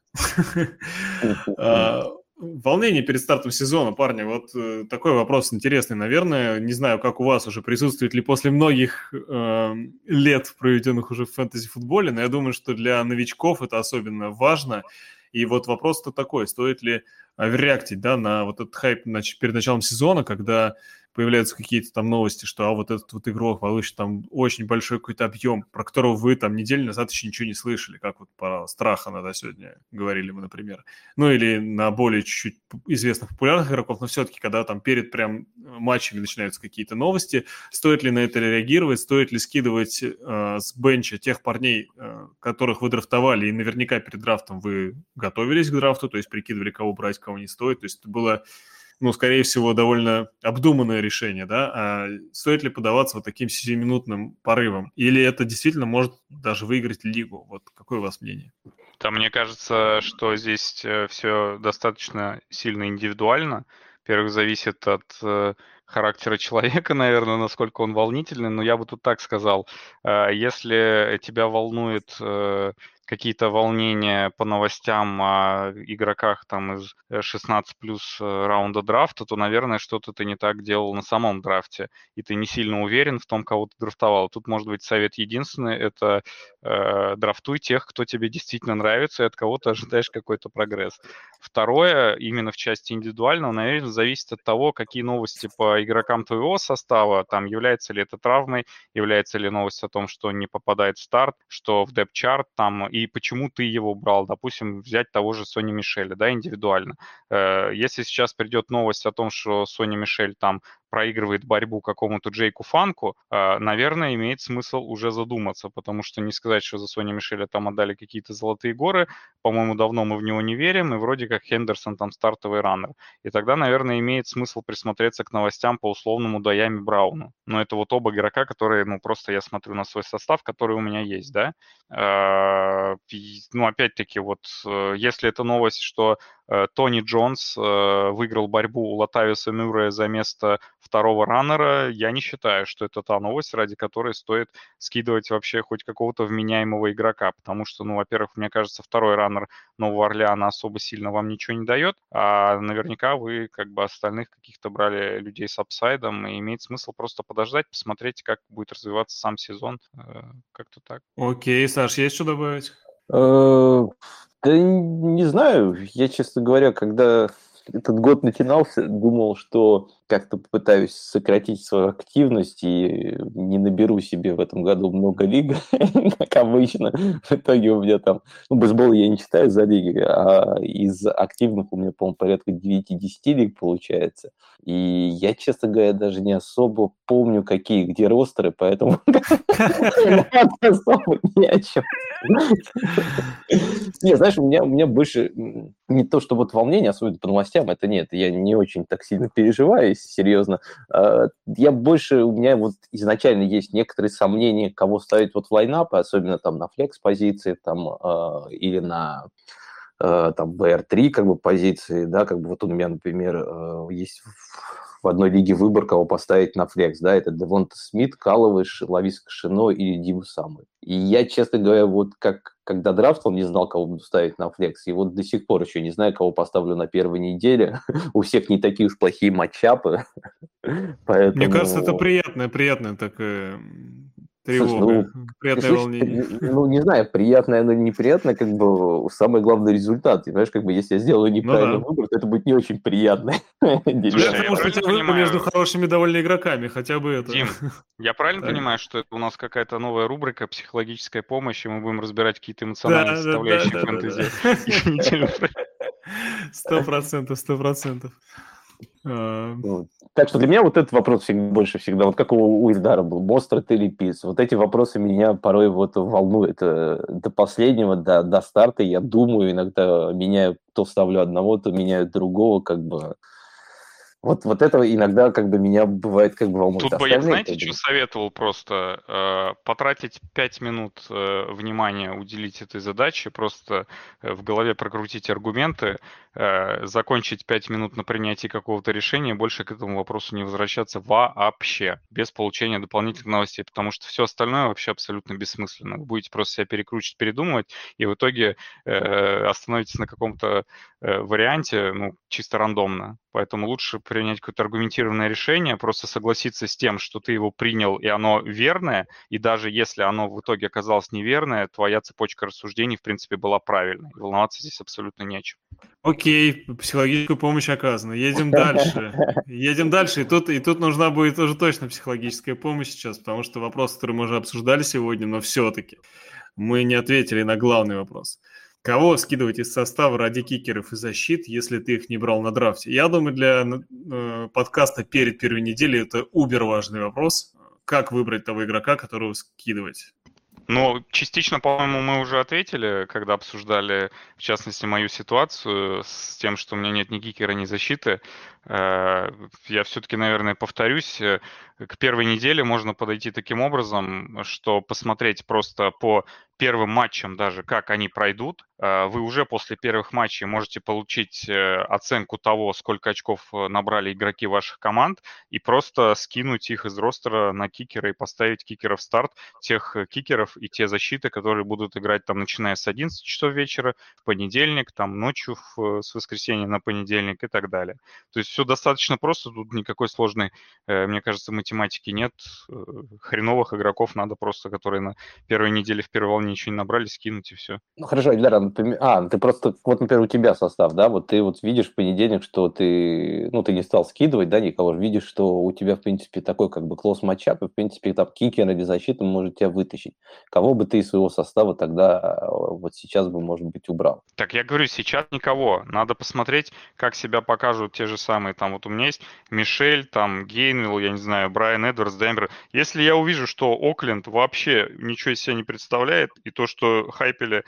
А, волнение перед стартом сезона, парни. Вот э, такой вопрос интересный, наверное. Не знаю, как у вас уже присутствует ли после многих э, лет, проведенных уже в фэнтези-футболе, но я думаю, что для новичков это особенно важно. И вот вопрос-то такой, стоит ли реактить да, на вот этот хайп перед началом сезона, когда появляются какие-то там новости, что а вот этот вот игрок получит там очень большой какой-то объем, про которого вы там неделю назад еще ничего не слышали, как вот по Страхана, да, сегодня говорили мы, например. Ну или на более чуть-чуть известных популярных игроков, но все-таки, когда там перед прям матчами начинаются какие-то новости, стоит ли на это реагировать, стоит ли скидывать э, с бенча тех парней, э, которых вы драфтовали, и наверняка перед драфтом вы готовились к драфту, то есть прикидывали, кого брать, кого не стоит, то есть это было ну, скорее всего, довольно обдуманное решение, да, а стоит ли подаваться вот таким сиюминутным порывом? Или это действительно может даже выиграть лигу? Вот какое у вас мнение? Да, мне кажется, что здесь э, все достаточно сильно индивидуально. Во-первых, зависит от э, характера человека, наверное, насколько он волнительный, но я бы тут так сказал, э, если тебя волнует какие-то волнения по новостям о игроках там из 16 плюс э, раунда драфта, то, наверное, что-то ты не так делал на самом драфте, и ты не сильно уверен в том, кого ты драфтовал. Тут, может быть, совет единственный – это э, драфтуй тех, кто тебе действительно нравится, и от кого ты ожидаешь какой-то прогресс. Второе, именно в части индивидуального, наверное, зависит от того, какие новости по игрокам твоего состава, там, является ли это травмой, является ли новость о том, что не попадает в старт, что в депт-чарт там, и почему ты его брал. Допустим, взять того же Сони Мишеля, да, индивидуально. Э, если сейчас придет новость о том, что Сони Мишель там проигрывает борьбу какому-то Джейку Фанку, э, наверное, имеет смысл уже задуматься, потому что не сказать, что за Сони Мишеля там отдали какие-то золотые горы, по-моему, давно мы в него не верим, и вроде как Хендерсон там стартовый раннер. И тогда, наверное, имеет смысл присмотреться к новостям по условному Даями Брауну. Но это вот оба игрока, которые, ну, просто я смотрю на свой состав, который у меня есть, да, Э, ну, опять-таки, вот э, если это новость, что Тони Джонс выиграл борьбу у Латависа Мюррея за место второго раннера, я не считаю, что это та новость, ради которой стоит скидывать вообще хоть какого-то вменяемого игрока, потому что, ну, во-первых, мне кажется, второй раннер Нового Орлеана особо сильно вам ничего не дает, а наверняка вы как бы остальных каких-то брали людей с апсайдом, и имеет смысл просто подождать, посмотреть, как будет развиваться сам сезон, как-то так. Окей, Саш, есть что добавить? Э, да не знаю. Я, честно говоря, когда этот год начинался, думал, что как-то попытаюсь сократить свою активность и не наберу себе в этом году много лиг, как обычно. В итоге у меня там... Ну, бейсбол я не читаю за лиги, а из активных у меня, по-моему, порядка 9-10 лиг получается. И я, честно говоря, даже не особо помню, какие где ростеры, поэтому особо ни о чем. Не, знаешь, у меня, у меня больше не то, что вот волнение, особенно по новостям, это нет, я не очень так сильно переживаю, серьезно. А, я больше, у меня вот изначально есть некоторые сомнения, кого ставить вот в лайнапы, особенно там на флекс-позиции там, а, или на а, там VR3 как бы позиции, да, как бы вот у меня, например, есть в одной лиге выбор, кого поставить на флекс, да, это Девонта Смит, Каловыш, Лавис Кашино или Диму Самый. И я, честно говоря, вот как когда драфтом не знал, кого буду ставить на флекс, и вот до сих пор еще не знаю, кого поставлю на первой неделе. У всех не такие уж плохие матчапы. Поэтому... Мне кажется, это приятное, приятное такое Тревога, слушай, ну, приятное слушай, волнение. Ну, не знаю, приятное, но неприятное, как бы самый главный результат. Понимаешь, как бы если я сделаю неправильный ну, да. выбор, то это будет не очень приятно. Слушай, может быть, выбор между хорошими довольно игроками, хотя бы это. Дим, я правильно понимаю, что это у нас какая-то новая рубрика «Психологическая помощь», и мы будем разбирать какие-то эмоциональные составляющие фэнтези? Сто процентов, сто процентов. А, так что для меня вот этот вопрос больше всегда, вот как у Уильдара был, Мострат или Пиц, вот эти вопросы меня порой вот волнуют. Э, до последнего, до, до старта, я думаю, иногда меняю, то ставлю одного, то меняю другого, как бы вот, вот это иногда как бы меня бывает как бы волнует. Тут бы я, знаете, что советовал просто? Э, потратить 5 минут э, внимания, уделить этой задаче, просто э, в голове прокрутить аргументы, э, закончить 5 минут на принятии какого-то решения, больше к этому вопросу не возвращаться вообще, без получения дополнительных новостей, потому что все остальное вообще абсолютно бессмысленно. Вы будете просто себя перекручивать, передумывать, и в итоге э, остановитесь на каком-то э, варианте, ну, чисто рандомно. Поэтому лучше принять какое-то аргументированное решение, просто согласиться с тем, что ты его принял, и оно верное, и даже если оно в итоге оказалось неверное, твоя цепочка рассуждений, в принципе, была правильной. волноваться здесь абсолютно нечем. Окей, психологическую помощь оказана. Едем дальше. Едем дальше. И тут, и тут нужна будет тоже точно психологическая помощь сейчас, потому что вопрос, который мы уже обсуждали сегодня, но все-таки мы не ответили на главный вопрос. Кого скидывать из состава ради кикеров и защит, если ты их не брал на драфте? Я думаю, для э, подкаста перед первой неделей это убер важный вопрос. Как выбрать того игрока, которого скидывать? Ну, частично, по-моему, мы уже ответили, когда обсуждали, в частности, мою ситуацию с тем, что у меня нет ни кикера, ни защиты. Э, я все-таки, наверное, повторюсь. Э, к первой неделе можно подойти таким образом, что посмотреть просто по первым матчам даже, как они пройдут, э, вы уже после первых матчей можете получить оценку того, сколько очков набрали игроки ваших команд, и просто скинуть их из ростера на кикера и поставить кикера в старт, тех кикеров и те защиты, которые будут играть там, начиная с 11 часов вечера, в понедельник, там ночью в, с воскресенья на понедельник и так далее. То есть все достаточно просто, тут никакой сложной, э, мне кажется, математики нет. Э, хреновых игроков надо просто, которые на первой неделе в первой волне ничего не набрали, скинуть и все. Ну хорошо, Эльдар, а, ты просто, вот, например, у тебя состав, да, вот ты вот видишь в понедельник, что ты, ну, ты не стал скидывать, да, никого, видишь, что у тебя, в принципе, такой как бы клосс матчап, и, в принципе, там кикер или защита может тебя вытащить. Кого бы ты из своего состава тогда э, вот сейчас бы, может быть, убрал? Так я говорю, сейчас никого. Надо посмотреть, как себя покажут те же самые самые, там вот у меня есть Мишель, там Гейнвилл, я не знаю, Брайан Эдвардс, Денвер. Если я увижу, что Окленд вообще ничего из себя не представляет, и то, что хайпели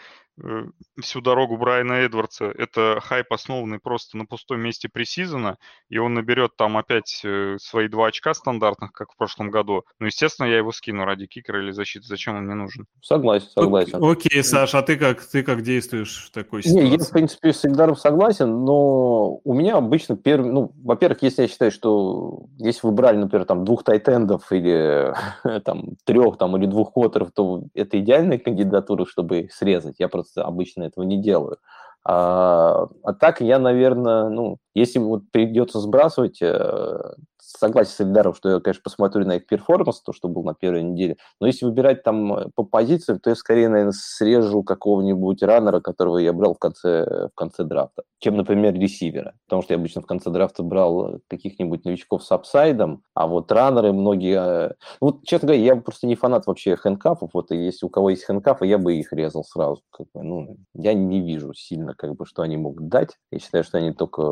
всю дорогу Брайана Эдвардса. Это хайп, основанный просто на пустом месте пресизона, и он наберет там опять э, свои два очка стандартных, как в прошлом году. Ну, естественно, я его скину ради кикера или защиты. Зачем он мне нужен? Согласен, согласен. Окей, Саша, а ты как, ты как действуешь в такой ситуации? Не, я, в принципе, с Ильдаром согласен, но у меня обычно первый... Ну, во-первых, если я считаю, что если вы брали, например, там двух тайтендов или там трех там, или двух квотеров, то это идеальная кандидатура, чтобы срезать. Я просто обычно этого не делаю. А, а так я, наверное, ну, если вот придется сбрасывать, э, согласен с Ильдаром, что я, конечно, посмотрю на их перформанс, то, что был на первой неделе, но если выбирать там э, по позициям, то я скорее, наверное, срежу какого-нибудь раннера, которого я брал в конце, в конце драфта, чем, например, ресивера. Потому что я обычно в конце драфта брал каких-нибудь новичков с upside ом, а вот раннеры многие... Э, вот, честно говоря, я просто не фанат вообще хэнкафов, вот и если у кого есть хэнкафы, я бы их резал сразу. Как бы, ну, я не вижу сильно, как бы, что они могут дать. Я считаю, что они только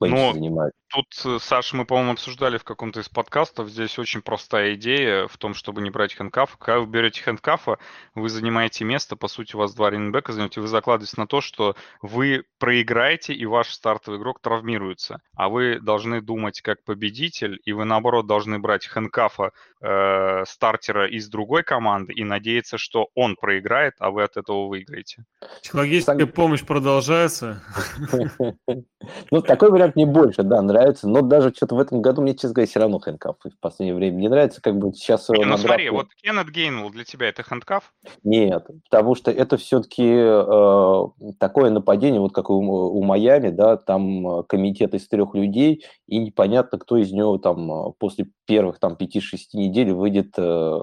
но занимают. Тут, э, Саша, мы, по-моему, обсуждали в каком-то из подкастов, здесь очень простая идея в том, чтобы не брать хэндкаф. Когда вы берете хэндкафа, вы занимаете место, по сути, у вас два раненбека занимаете, вы закладываете на то, что вы проиграете, и ваш стартовый игрок травмируется. А вы должны думать как победитель, и вы, наоборот, должны брать хэндкафа э, стартера из другой команды и надеяться, что он проиграет, а вы от этого выиграете. Психологическая помощь продолжается. Ну, такой вариант мне больше, да, нравится. Но даже что-то в этом году мне, честно говоря, все равно хэндкаф в последнее время не нравится. Как бы сейчас... Не, ну смотри, вот Кеннет Гейнвелл для тебя это хэндкаф? Нет, потому что это все-таки э, такое нападение, вот как у, у Майами, да, там э, комитет из трех людей, и непонятно, кто из него там э, после первых там 5-6 недель выйдет э,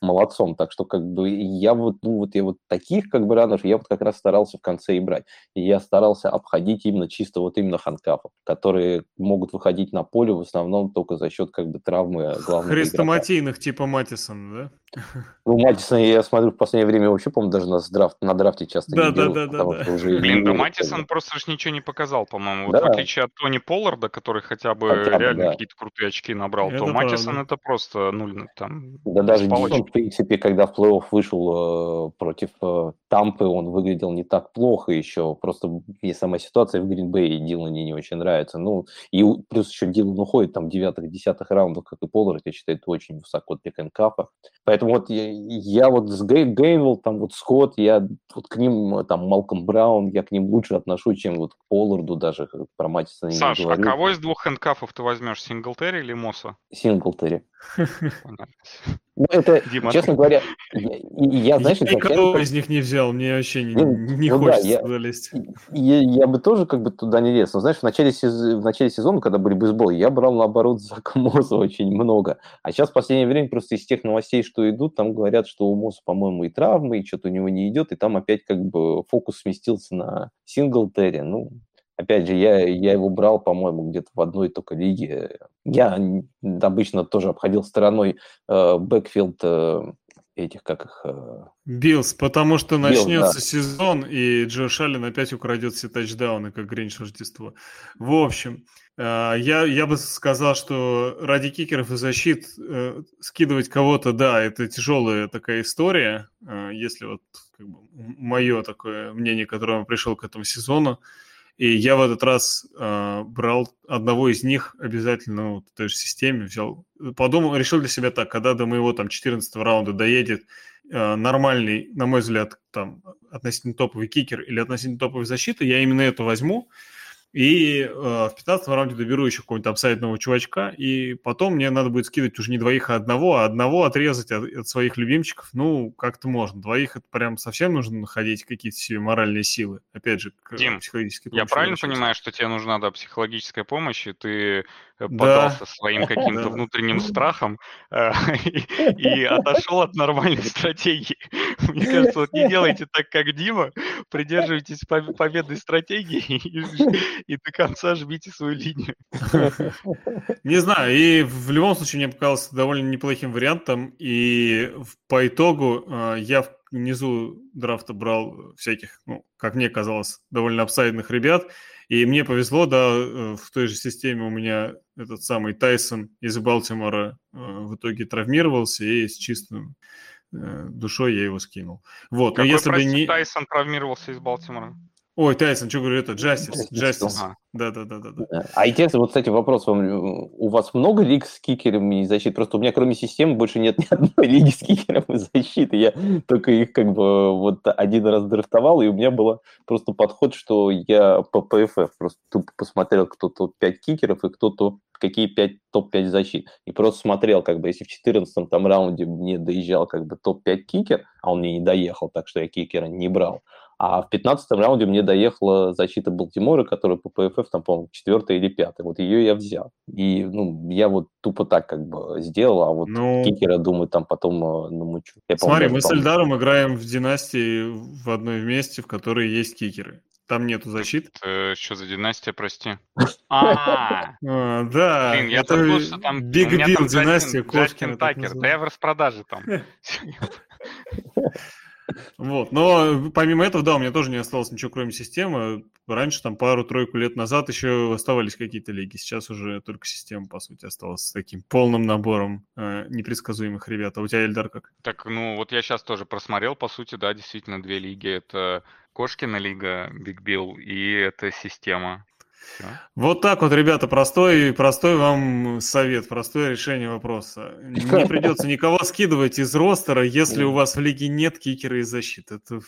молодцом. Так что как бы я вот, ну, вот я вот таких как бы ранов, я вот как раз старался в конце и брать. И я старался обходить именно чисто вот именно ханкафов, которые могут выходить на поле в основном только за счет как бы травмы главного Хрестоматийных типа Матисона, да? Ну, Матисон, я смотрю, в последнее время вообще, по-моему, даже на, драфт, на драфте часто да, не да, делают, да, да, да. Уже Блин, да Матисон просто же ничего не показал, по-моему. Да. Вот в отличие от Тони Полларда, который хотя бы хотя реально да. какие-то крутые очки набрал, это то правда. Матисон это просто, ну, там... Да даже Дион, в принципе, когда в плей-офф вышел э, против э, Тампы, он выглядел не так плохо еще. Просто мне сама ситуация в Гринбее Дилане не очень нравится. Ну, и плюс еще Дилан уходит там девятых-десятых раундов, как и Поллард, я считаю, это очень высоко для Кенкафа. Поэтому вот я, я вот с Гей, Гейнвелл, там вот Скотт, я вот к ним, там Малком Браун, я к ним лучше отношусь, чем вот к Полларду даже, про Матисона не Саш, а кого из двух хэндкафов ты возьмешь, Синглтери или Мосса? Синглтери. Ну, это, Дима. честно говоря, я, я знаешь, я никого из них не взял, мне вообще не, ну, не ну, хочется да, туда лезть. Я, я бы тоже как бы туда не лез. Но знаешь, в начале, в начале сезона, когда были бейсболы, я брал, наоборот, за Моза очень много. А сейчас в последнее время просто из тех новостей, что идут, там говорят, что у Моза, по-моему, и травмы, и что-то у него не идет, и там опять как бы фокус сместился на Синглтери. Ну, Опять же, я, я его брал, по-моему, где-то в одной только лиге. Я обычно тоже обходил стороной э, backfield э, этих, как их... Э... Bills, потому что Bills, начнется да. сезон, и Джош Аллен опять украдет все тачдауны, как Гринч Рождество. В общем, э, я, я бы сказал, что ради кикеров и защит э, скидывать кого-то, да, это тяжелая такая история, э, если вот как бы, мое такое мнение, к которому пришел к этому сезону, и я в этот раз э, брал одного из них обязательно вот, в той же системе, взял, подумал, решил для себя так, когда до моего там 14 раунда доедет э, нормальный, на мой взгляд, там относительно топовый кикер или относительно топовой защиты, я именно это возьму, и э, в 15 раунде доберу еще какого-нибудь апсайдного чувачка, и потом мне надо будет скидывать уже не двоих, а одного, а одного отрезать от, от своих любимчиков. Ну, как-то можно. Двоих это прям совсем нужно находить какие-то себе моральные силы. Опять же, к Дим, психологической помощи. Я правильно понимаю, что тебе нужна да, психологическая помощь, и ты поддался да. своим каким-то внутренним страхом э, и отошел от нормальной стратегии. Мне кажется, вот не делайте так, как Дима, придерживайтесь победной стратегии и до конца жмите свою линию. Не знаю, и в любом случае мне показалось довольно неплохим вариантом, и по итогу э, я внизу драфта брал всяких, ну, как мне казалось, довольно апсайдных ребят, и мне повезло, да, э, в той же системе у меня этот самый Тайсон из Балтимора э, в итоге травмировался и с чистым душой я его скинул. Вот, Какой, но если прости, бы не... Тайсон травмировался из Балтимора? Ой, Тайсон, что говорю, это Джастис. Джастис. Да, да, да, да, да. А интересно, вот, кстати, вопрос вам. У вас много лиг с кикерами и защиты? Просто у меня кроме системы больше нет ни одной лиги с кикером и защиты. Я только их как бы вот один раз драфтовал, и у меня был просто подход, что я по ПФФ просто тупо посмотрел, кто топ-5 кикеров и кто то какие 5 топ-5 защит. И просто смотрел, как бы, если в 14 там раунде мне доезжал как бы топ-5 кикер, а он мне не доехал, так что я кикера не брал, а в 15 раунде мне доехала защита Балтимора, которая по ПФФ, там, по-моему, четвертая или пятая. Вот ее я взял. И, ну, я вот тупо так как бы сделал, а вот ну... кикера, думаю, там потом э, намучу. Я, Смотри, мы с Эльдаром играем в династии в одной вместе, в которой есть кикеры. Там нету защит. Это что за династия, прости? А, да. Блин, я забыл, что там... Биг Билл династия, Кошкин. Такер, да я в распродаже там. Вот, но помимо этого, да, у меня тоже не осталось ничего, кроме системы. Раньше, там, пару-тройку лет назад еще оставались какие-то лиги. Сейчас уже только система, по сути, осталась с таким полным набором э, непредсказуемых ребят. А у тебя, Эльдар, как? Так, ну, вот я сейчас тоже просмотрел, по сути, да, действительно, две лиги. Это Кошкина лига, Биг Билл, и это система. Вот так вот, ребята, простой, простой вам совет, простое решение вопроса. Не придется никого скидывать из ростера, если у вас в лиге нет кикера и защиты. Это,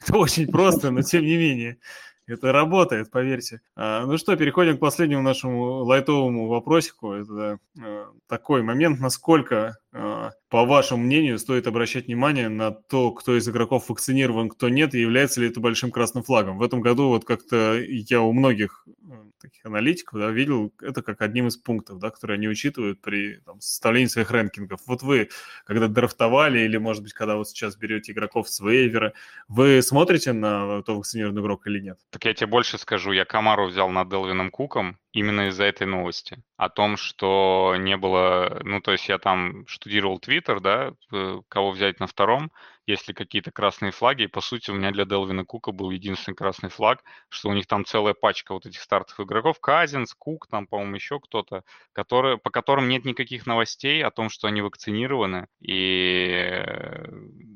это очень просто, но тем не менее. Это работает, поверьте. А, ну что, переходим к последнему нашему лайтовому вопросику. Это э, такой момент, насколько а, по вашему мнению, стоит обращать внимание на то, кто из игроков вакцинирован, кто нет, и является ли это большим красным флагом. В этом году вот как-то я у многих э, таких аналитиков да, видел это как одним из пунктов, да, которые они учитывают при там, составлении своих рэнкингов. Вот вы, когда драфтовали, или, может быть, когда вот сейчас берете игроков с вейвера, вы смотрите на то, вакцинированный игрок или нет? Так я тебе больше скажу. Я Камару взял над Делвином Куком, именно из-за этой новости. О том, что не было... Ну, то есть я там штудировал Твиттер, да, э, кого взять на втором, если какие-то красные флаги. И, по сути, у меня для Делвина Кука был единственный красный флаг, что у них там целая пачка вот этих стартовых игроков. Казинс, Кук, там, по-моему, еще кто-то, которые, по которым нет никаких новостей о том, что они вакцинированы. И э,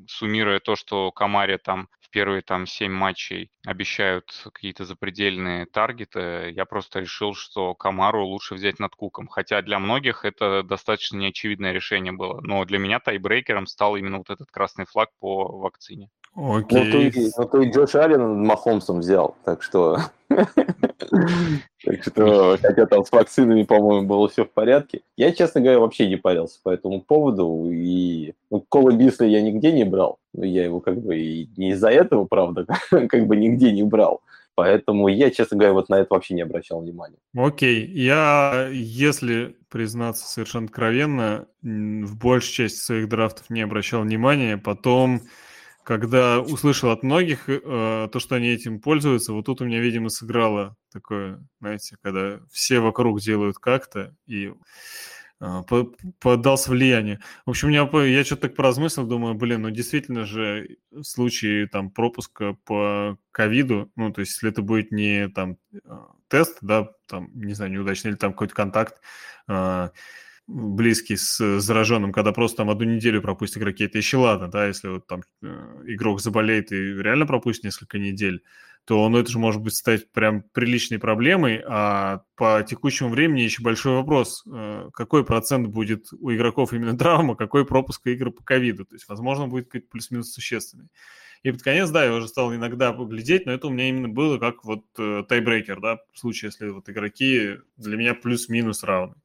суммируя то, что Камаре там в первые там 7 матчей обещают какие-то запредельные таргеты, я просто решил, что Камару лучше взять над Куком. Хотя для многих это достаточно неочевидное решение было. Но для меня тайбрейкером стал именно вот этот красный флаг по вакцине. Окей. Ну, ты, ну, ты Джош Аллен Махомсом взял, так что... Так что, хотя там с вакцинами, по-моему, было все в порядке. Я, честно говоря, вообще не парился по этому поводу. И ну, Кола Бисли я нигде не брал. Я его как бы и не из-за этого, правда, как бы нигде не брал. Поэтому я, честно говоря, вот на это вообще не обращал внимания. Окей. Я, если признаться совершенно откровенно, в большей части своих драфтов не обращал внимания. Потом когда услышал от многих э, то, что они этим пользуются, вот тут у меня, видимо, сыграло такое, знаете, когда все вокруг делают как-то, и э, поддался влияние. В общем, я, я что-то так поразмыслил, думаю, блин, ну действительно же в случае там пропуска по ковиду, ну, то есть если это будет не там э, тест, да, там, не знаю, неудачный, или там какой-то контакт, э, близкий с зараженным, когда просто там одну неделю пропустят игроки, это еще ладно, да, если вот там э, игрок заболеет и реально пропустит несколько недель, то ну, это же может быть стать прям приличной проблемой, а по текущему времени еще большой вопрос, э, какой процент будет у игроков именно травма, какой пропуск игр по ковиду, то есть, возможно, будет какой-то плюс-минус существенный. И под конец, да, я уже стал иногда поглядеть, но это у меня именно было как вот э, тайбрейкер, да, в случае, если вот игроки для меня плюс-минус равны.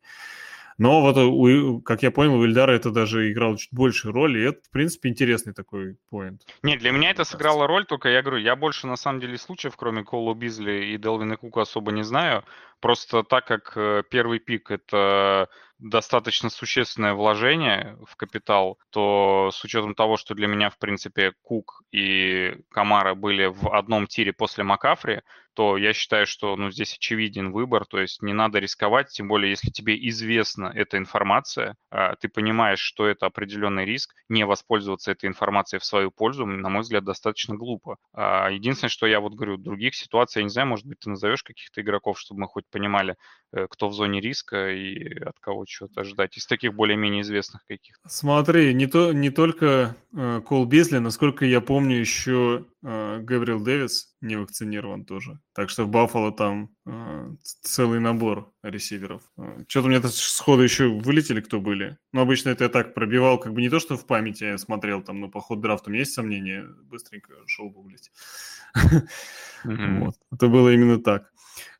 Но вот, у, как я понял, у Ильдара это даже играло чуть большую роль, и это, в принципе, интересный такой поинт. Нет, для меня это сыграло роль, только я говорю, я больше, на самом деле, случаев, кроме Колу Бизли и Делвина Кука, особо не знаю. Просто так как э, первый пик — это достаточно существенное вложение в капитал, то с учетом того, что для меня, в принципе, Кук и Камара были в одном тире после Макафри, то я считаю, что ну, здесь очевиден выбор, то есть не надо рисковать, тем более если тебе известна эта информация, а, ты понимаешь, что это определенный риск, не воспользоваться этой информацией в свою пользу, на мой взгляд, достаточно глупо. А, единственное, что я вот говорю, других ситуаций, я не знаю, может быть, ты назовешь каких-то игроков, чтобы мы хоть понимали, э, кто в зоне риска и от кого чего-то ждать, из таких более-менее известных каких-то. Смотри, не, то, не только э, Кол Бизли, насколько я помню, еще э, Габриэл Дэвис не вакцинирован тоже. Так что в Баффало там э, целый набор ресиверов. Э, Что-то у меня сходу еще вылетели, кто были. Но обычно это я так пробивал, как бы не то, что в памяти я смотрел, там, но по ходу драфта у меня есть сомнения, быстренько шел гуглить. Это было именно так.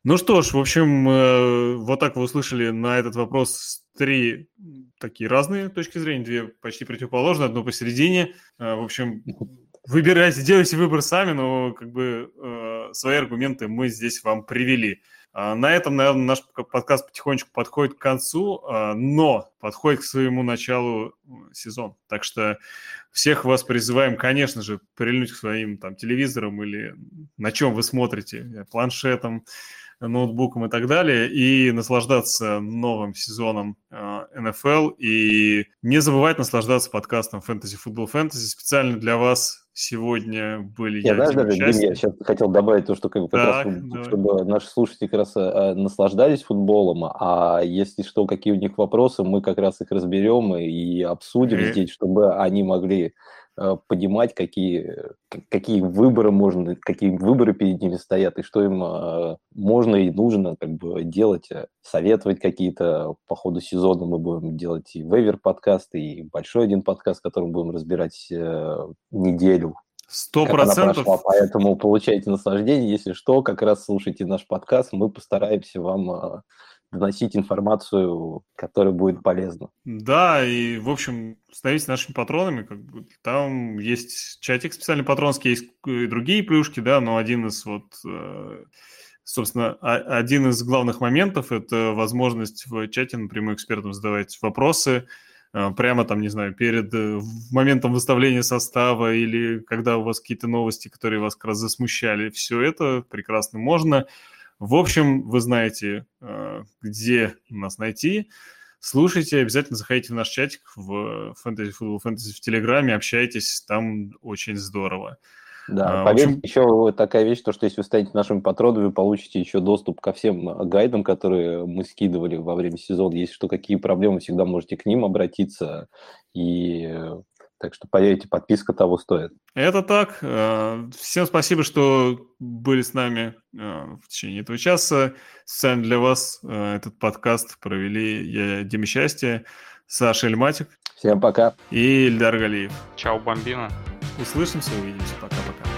Ну что ж, в общем, э, вот так вы услышали на этот вопрос три такие разные точки зрения, две почти противоположные, одно посередине. Э, в общем, выбирайте, делайте выбор сами, но как бы э, свои аргументы мы здесь вам привели. А на этом, наверное, наш подкаст потихонечку подходит к концу, но подходит к своему началу сезон. Так что всех вас призываем, конечно же, прильнуть к своим там телевизорам или на чем вы смотрите, планшетом, ноутбуком и так далее, и наслаждаться новым сезоном НФЛ, э, и не забывать наслаждаться подкастом Fantasy Football Fantasy. Специально для вас сегодня были я, я даже, Дим, я сейчас хотел добавить то, что как, как так, раз, чтобы наши слушатели как раз а, наслаждались футболом, а если что, какие у них вопросы, мы как раз их разберем и, и обсудим и... здесь, чтобы они могли Э, понимать, какие, какие выборы можно, какие выборы перед ними стоят, и что им э, можно и нужно как бы делать, э, советовать какие-то по ходу сезона мы будем делать и вейвер подкасты, и большой один подкаст, который будем разбирать неделю. Сто процентов. Поэтому получайте наслаждение. Если что, как раз слушайте наш подкаст, мы постараемся вам доносить информацию, которая будет полезна. Да, и, в общем, становитесь нашими патронами. Как бы, там есть чатик специальный патронский, есть и другие плюшки, да, но один из вот... Э, собственно, один из главных моментов – это возможность в чате напрямую экспертам задавать вопросы, э, прямо там, не знаю, перед э, моментом выставления состава или когда у вас какие-то новости, которые вас как раз засмущали. Все это прекрасно можно. В общем, вы знаете, э, где нас найти. Слушайте, обязательно заходите в наш чатик в Fantasy Football Fantasy в Телеграме, общайтесь, там очень здорово. Да, а, поверьте, общем... еще такая вещь, то, что если вы станете нашим патроном, вы получите еще доступ ко всем гайдам, которые мы скидывали во время сезона. Если что, какие проблемы, всегда можете к ним обратиться. И так что, поверьте, подписка того стоит. Это так. Э, всем спасибо, что были с нами э, в течение этого часа. Специально для вас э, этот подкаст провели я, Дима Счастье, Саша Эльматик. Всем пока. И Ильдар Галиев. Чао, бомбина. Услышимся, увидимся. Пока-пока.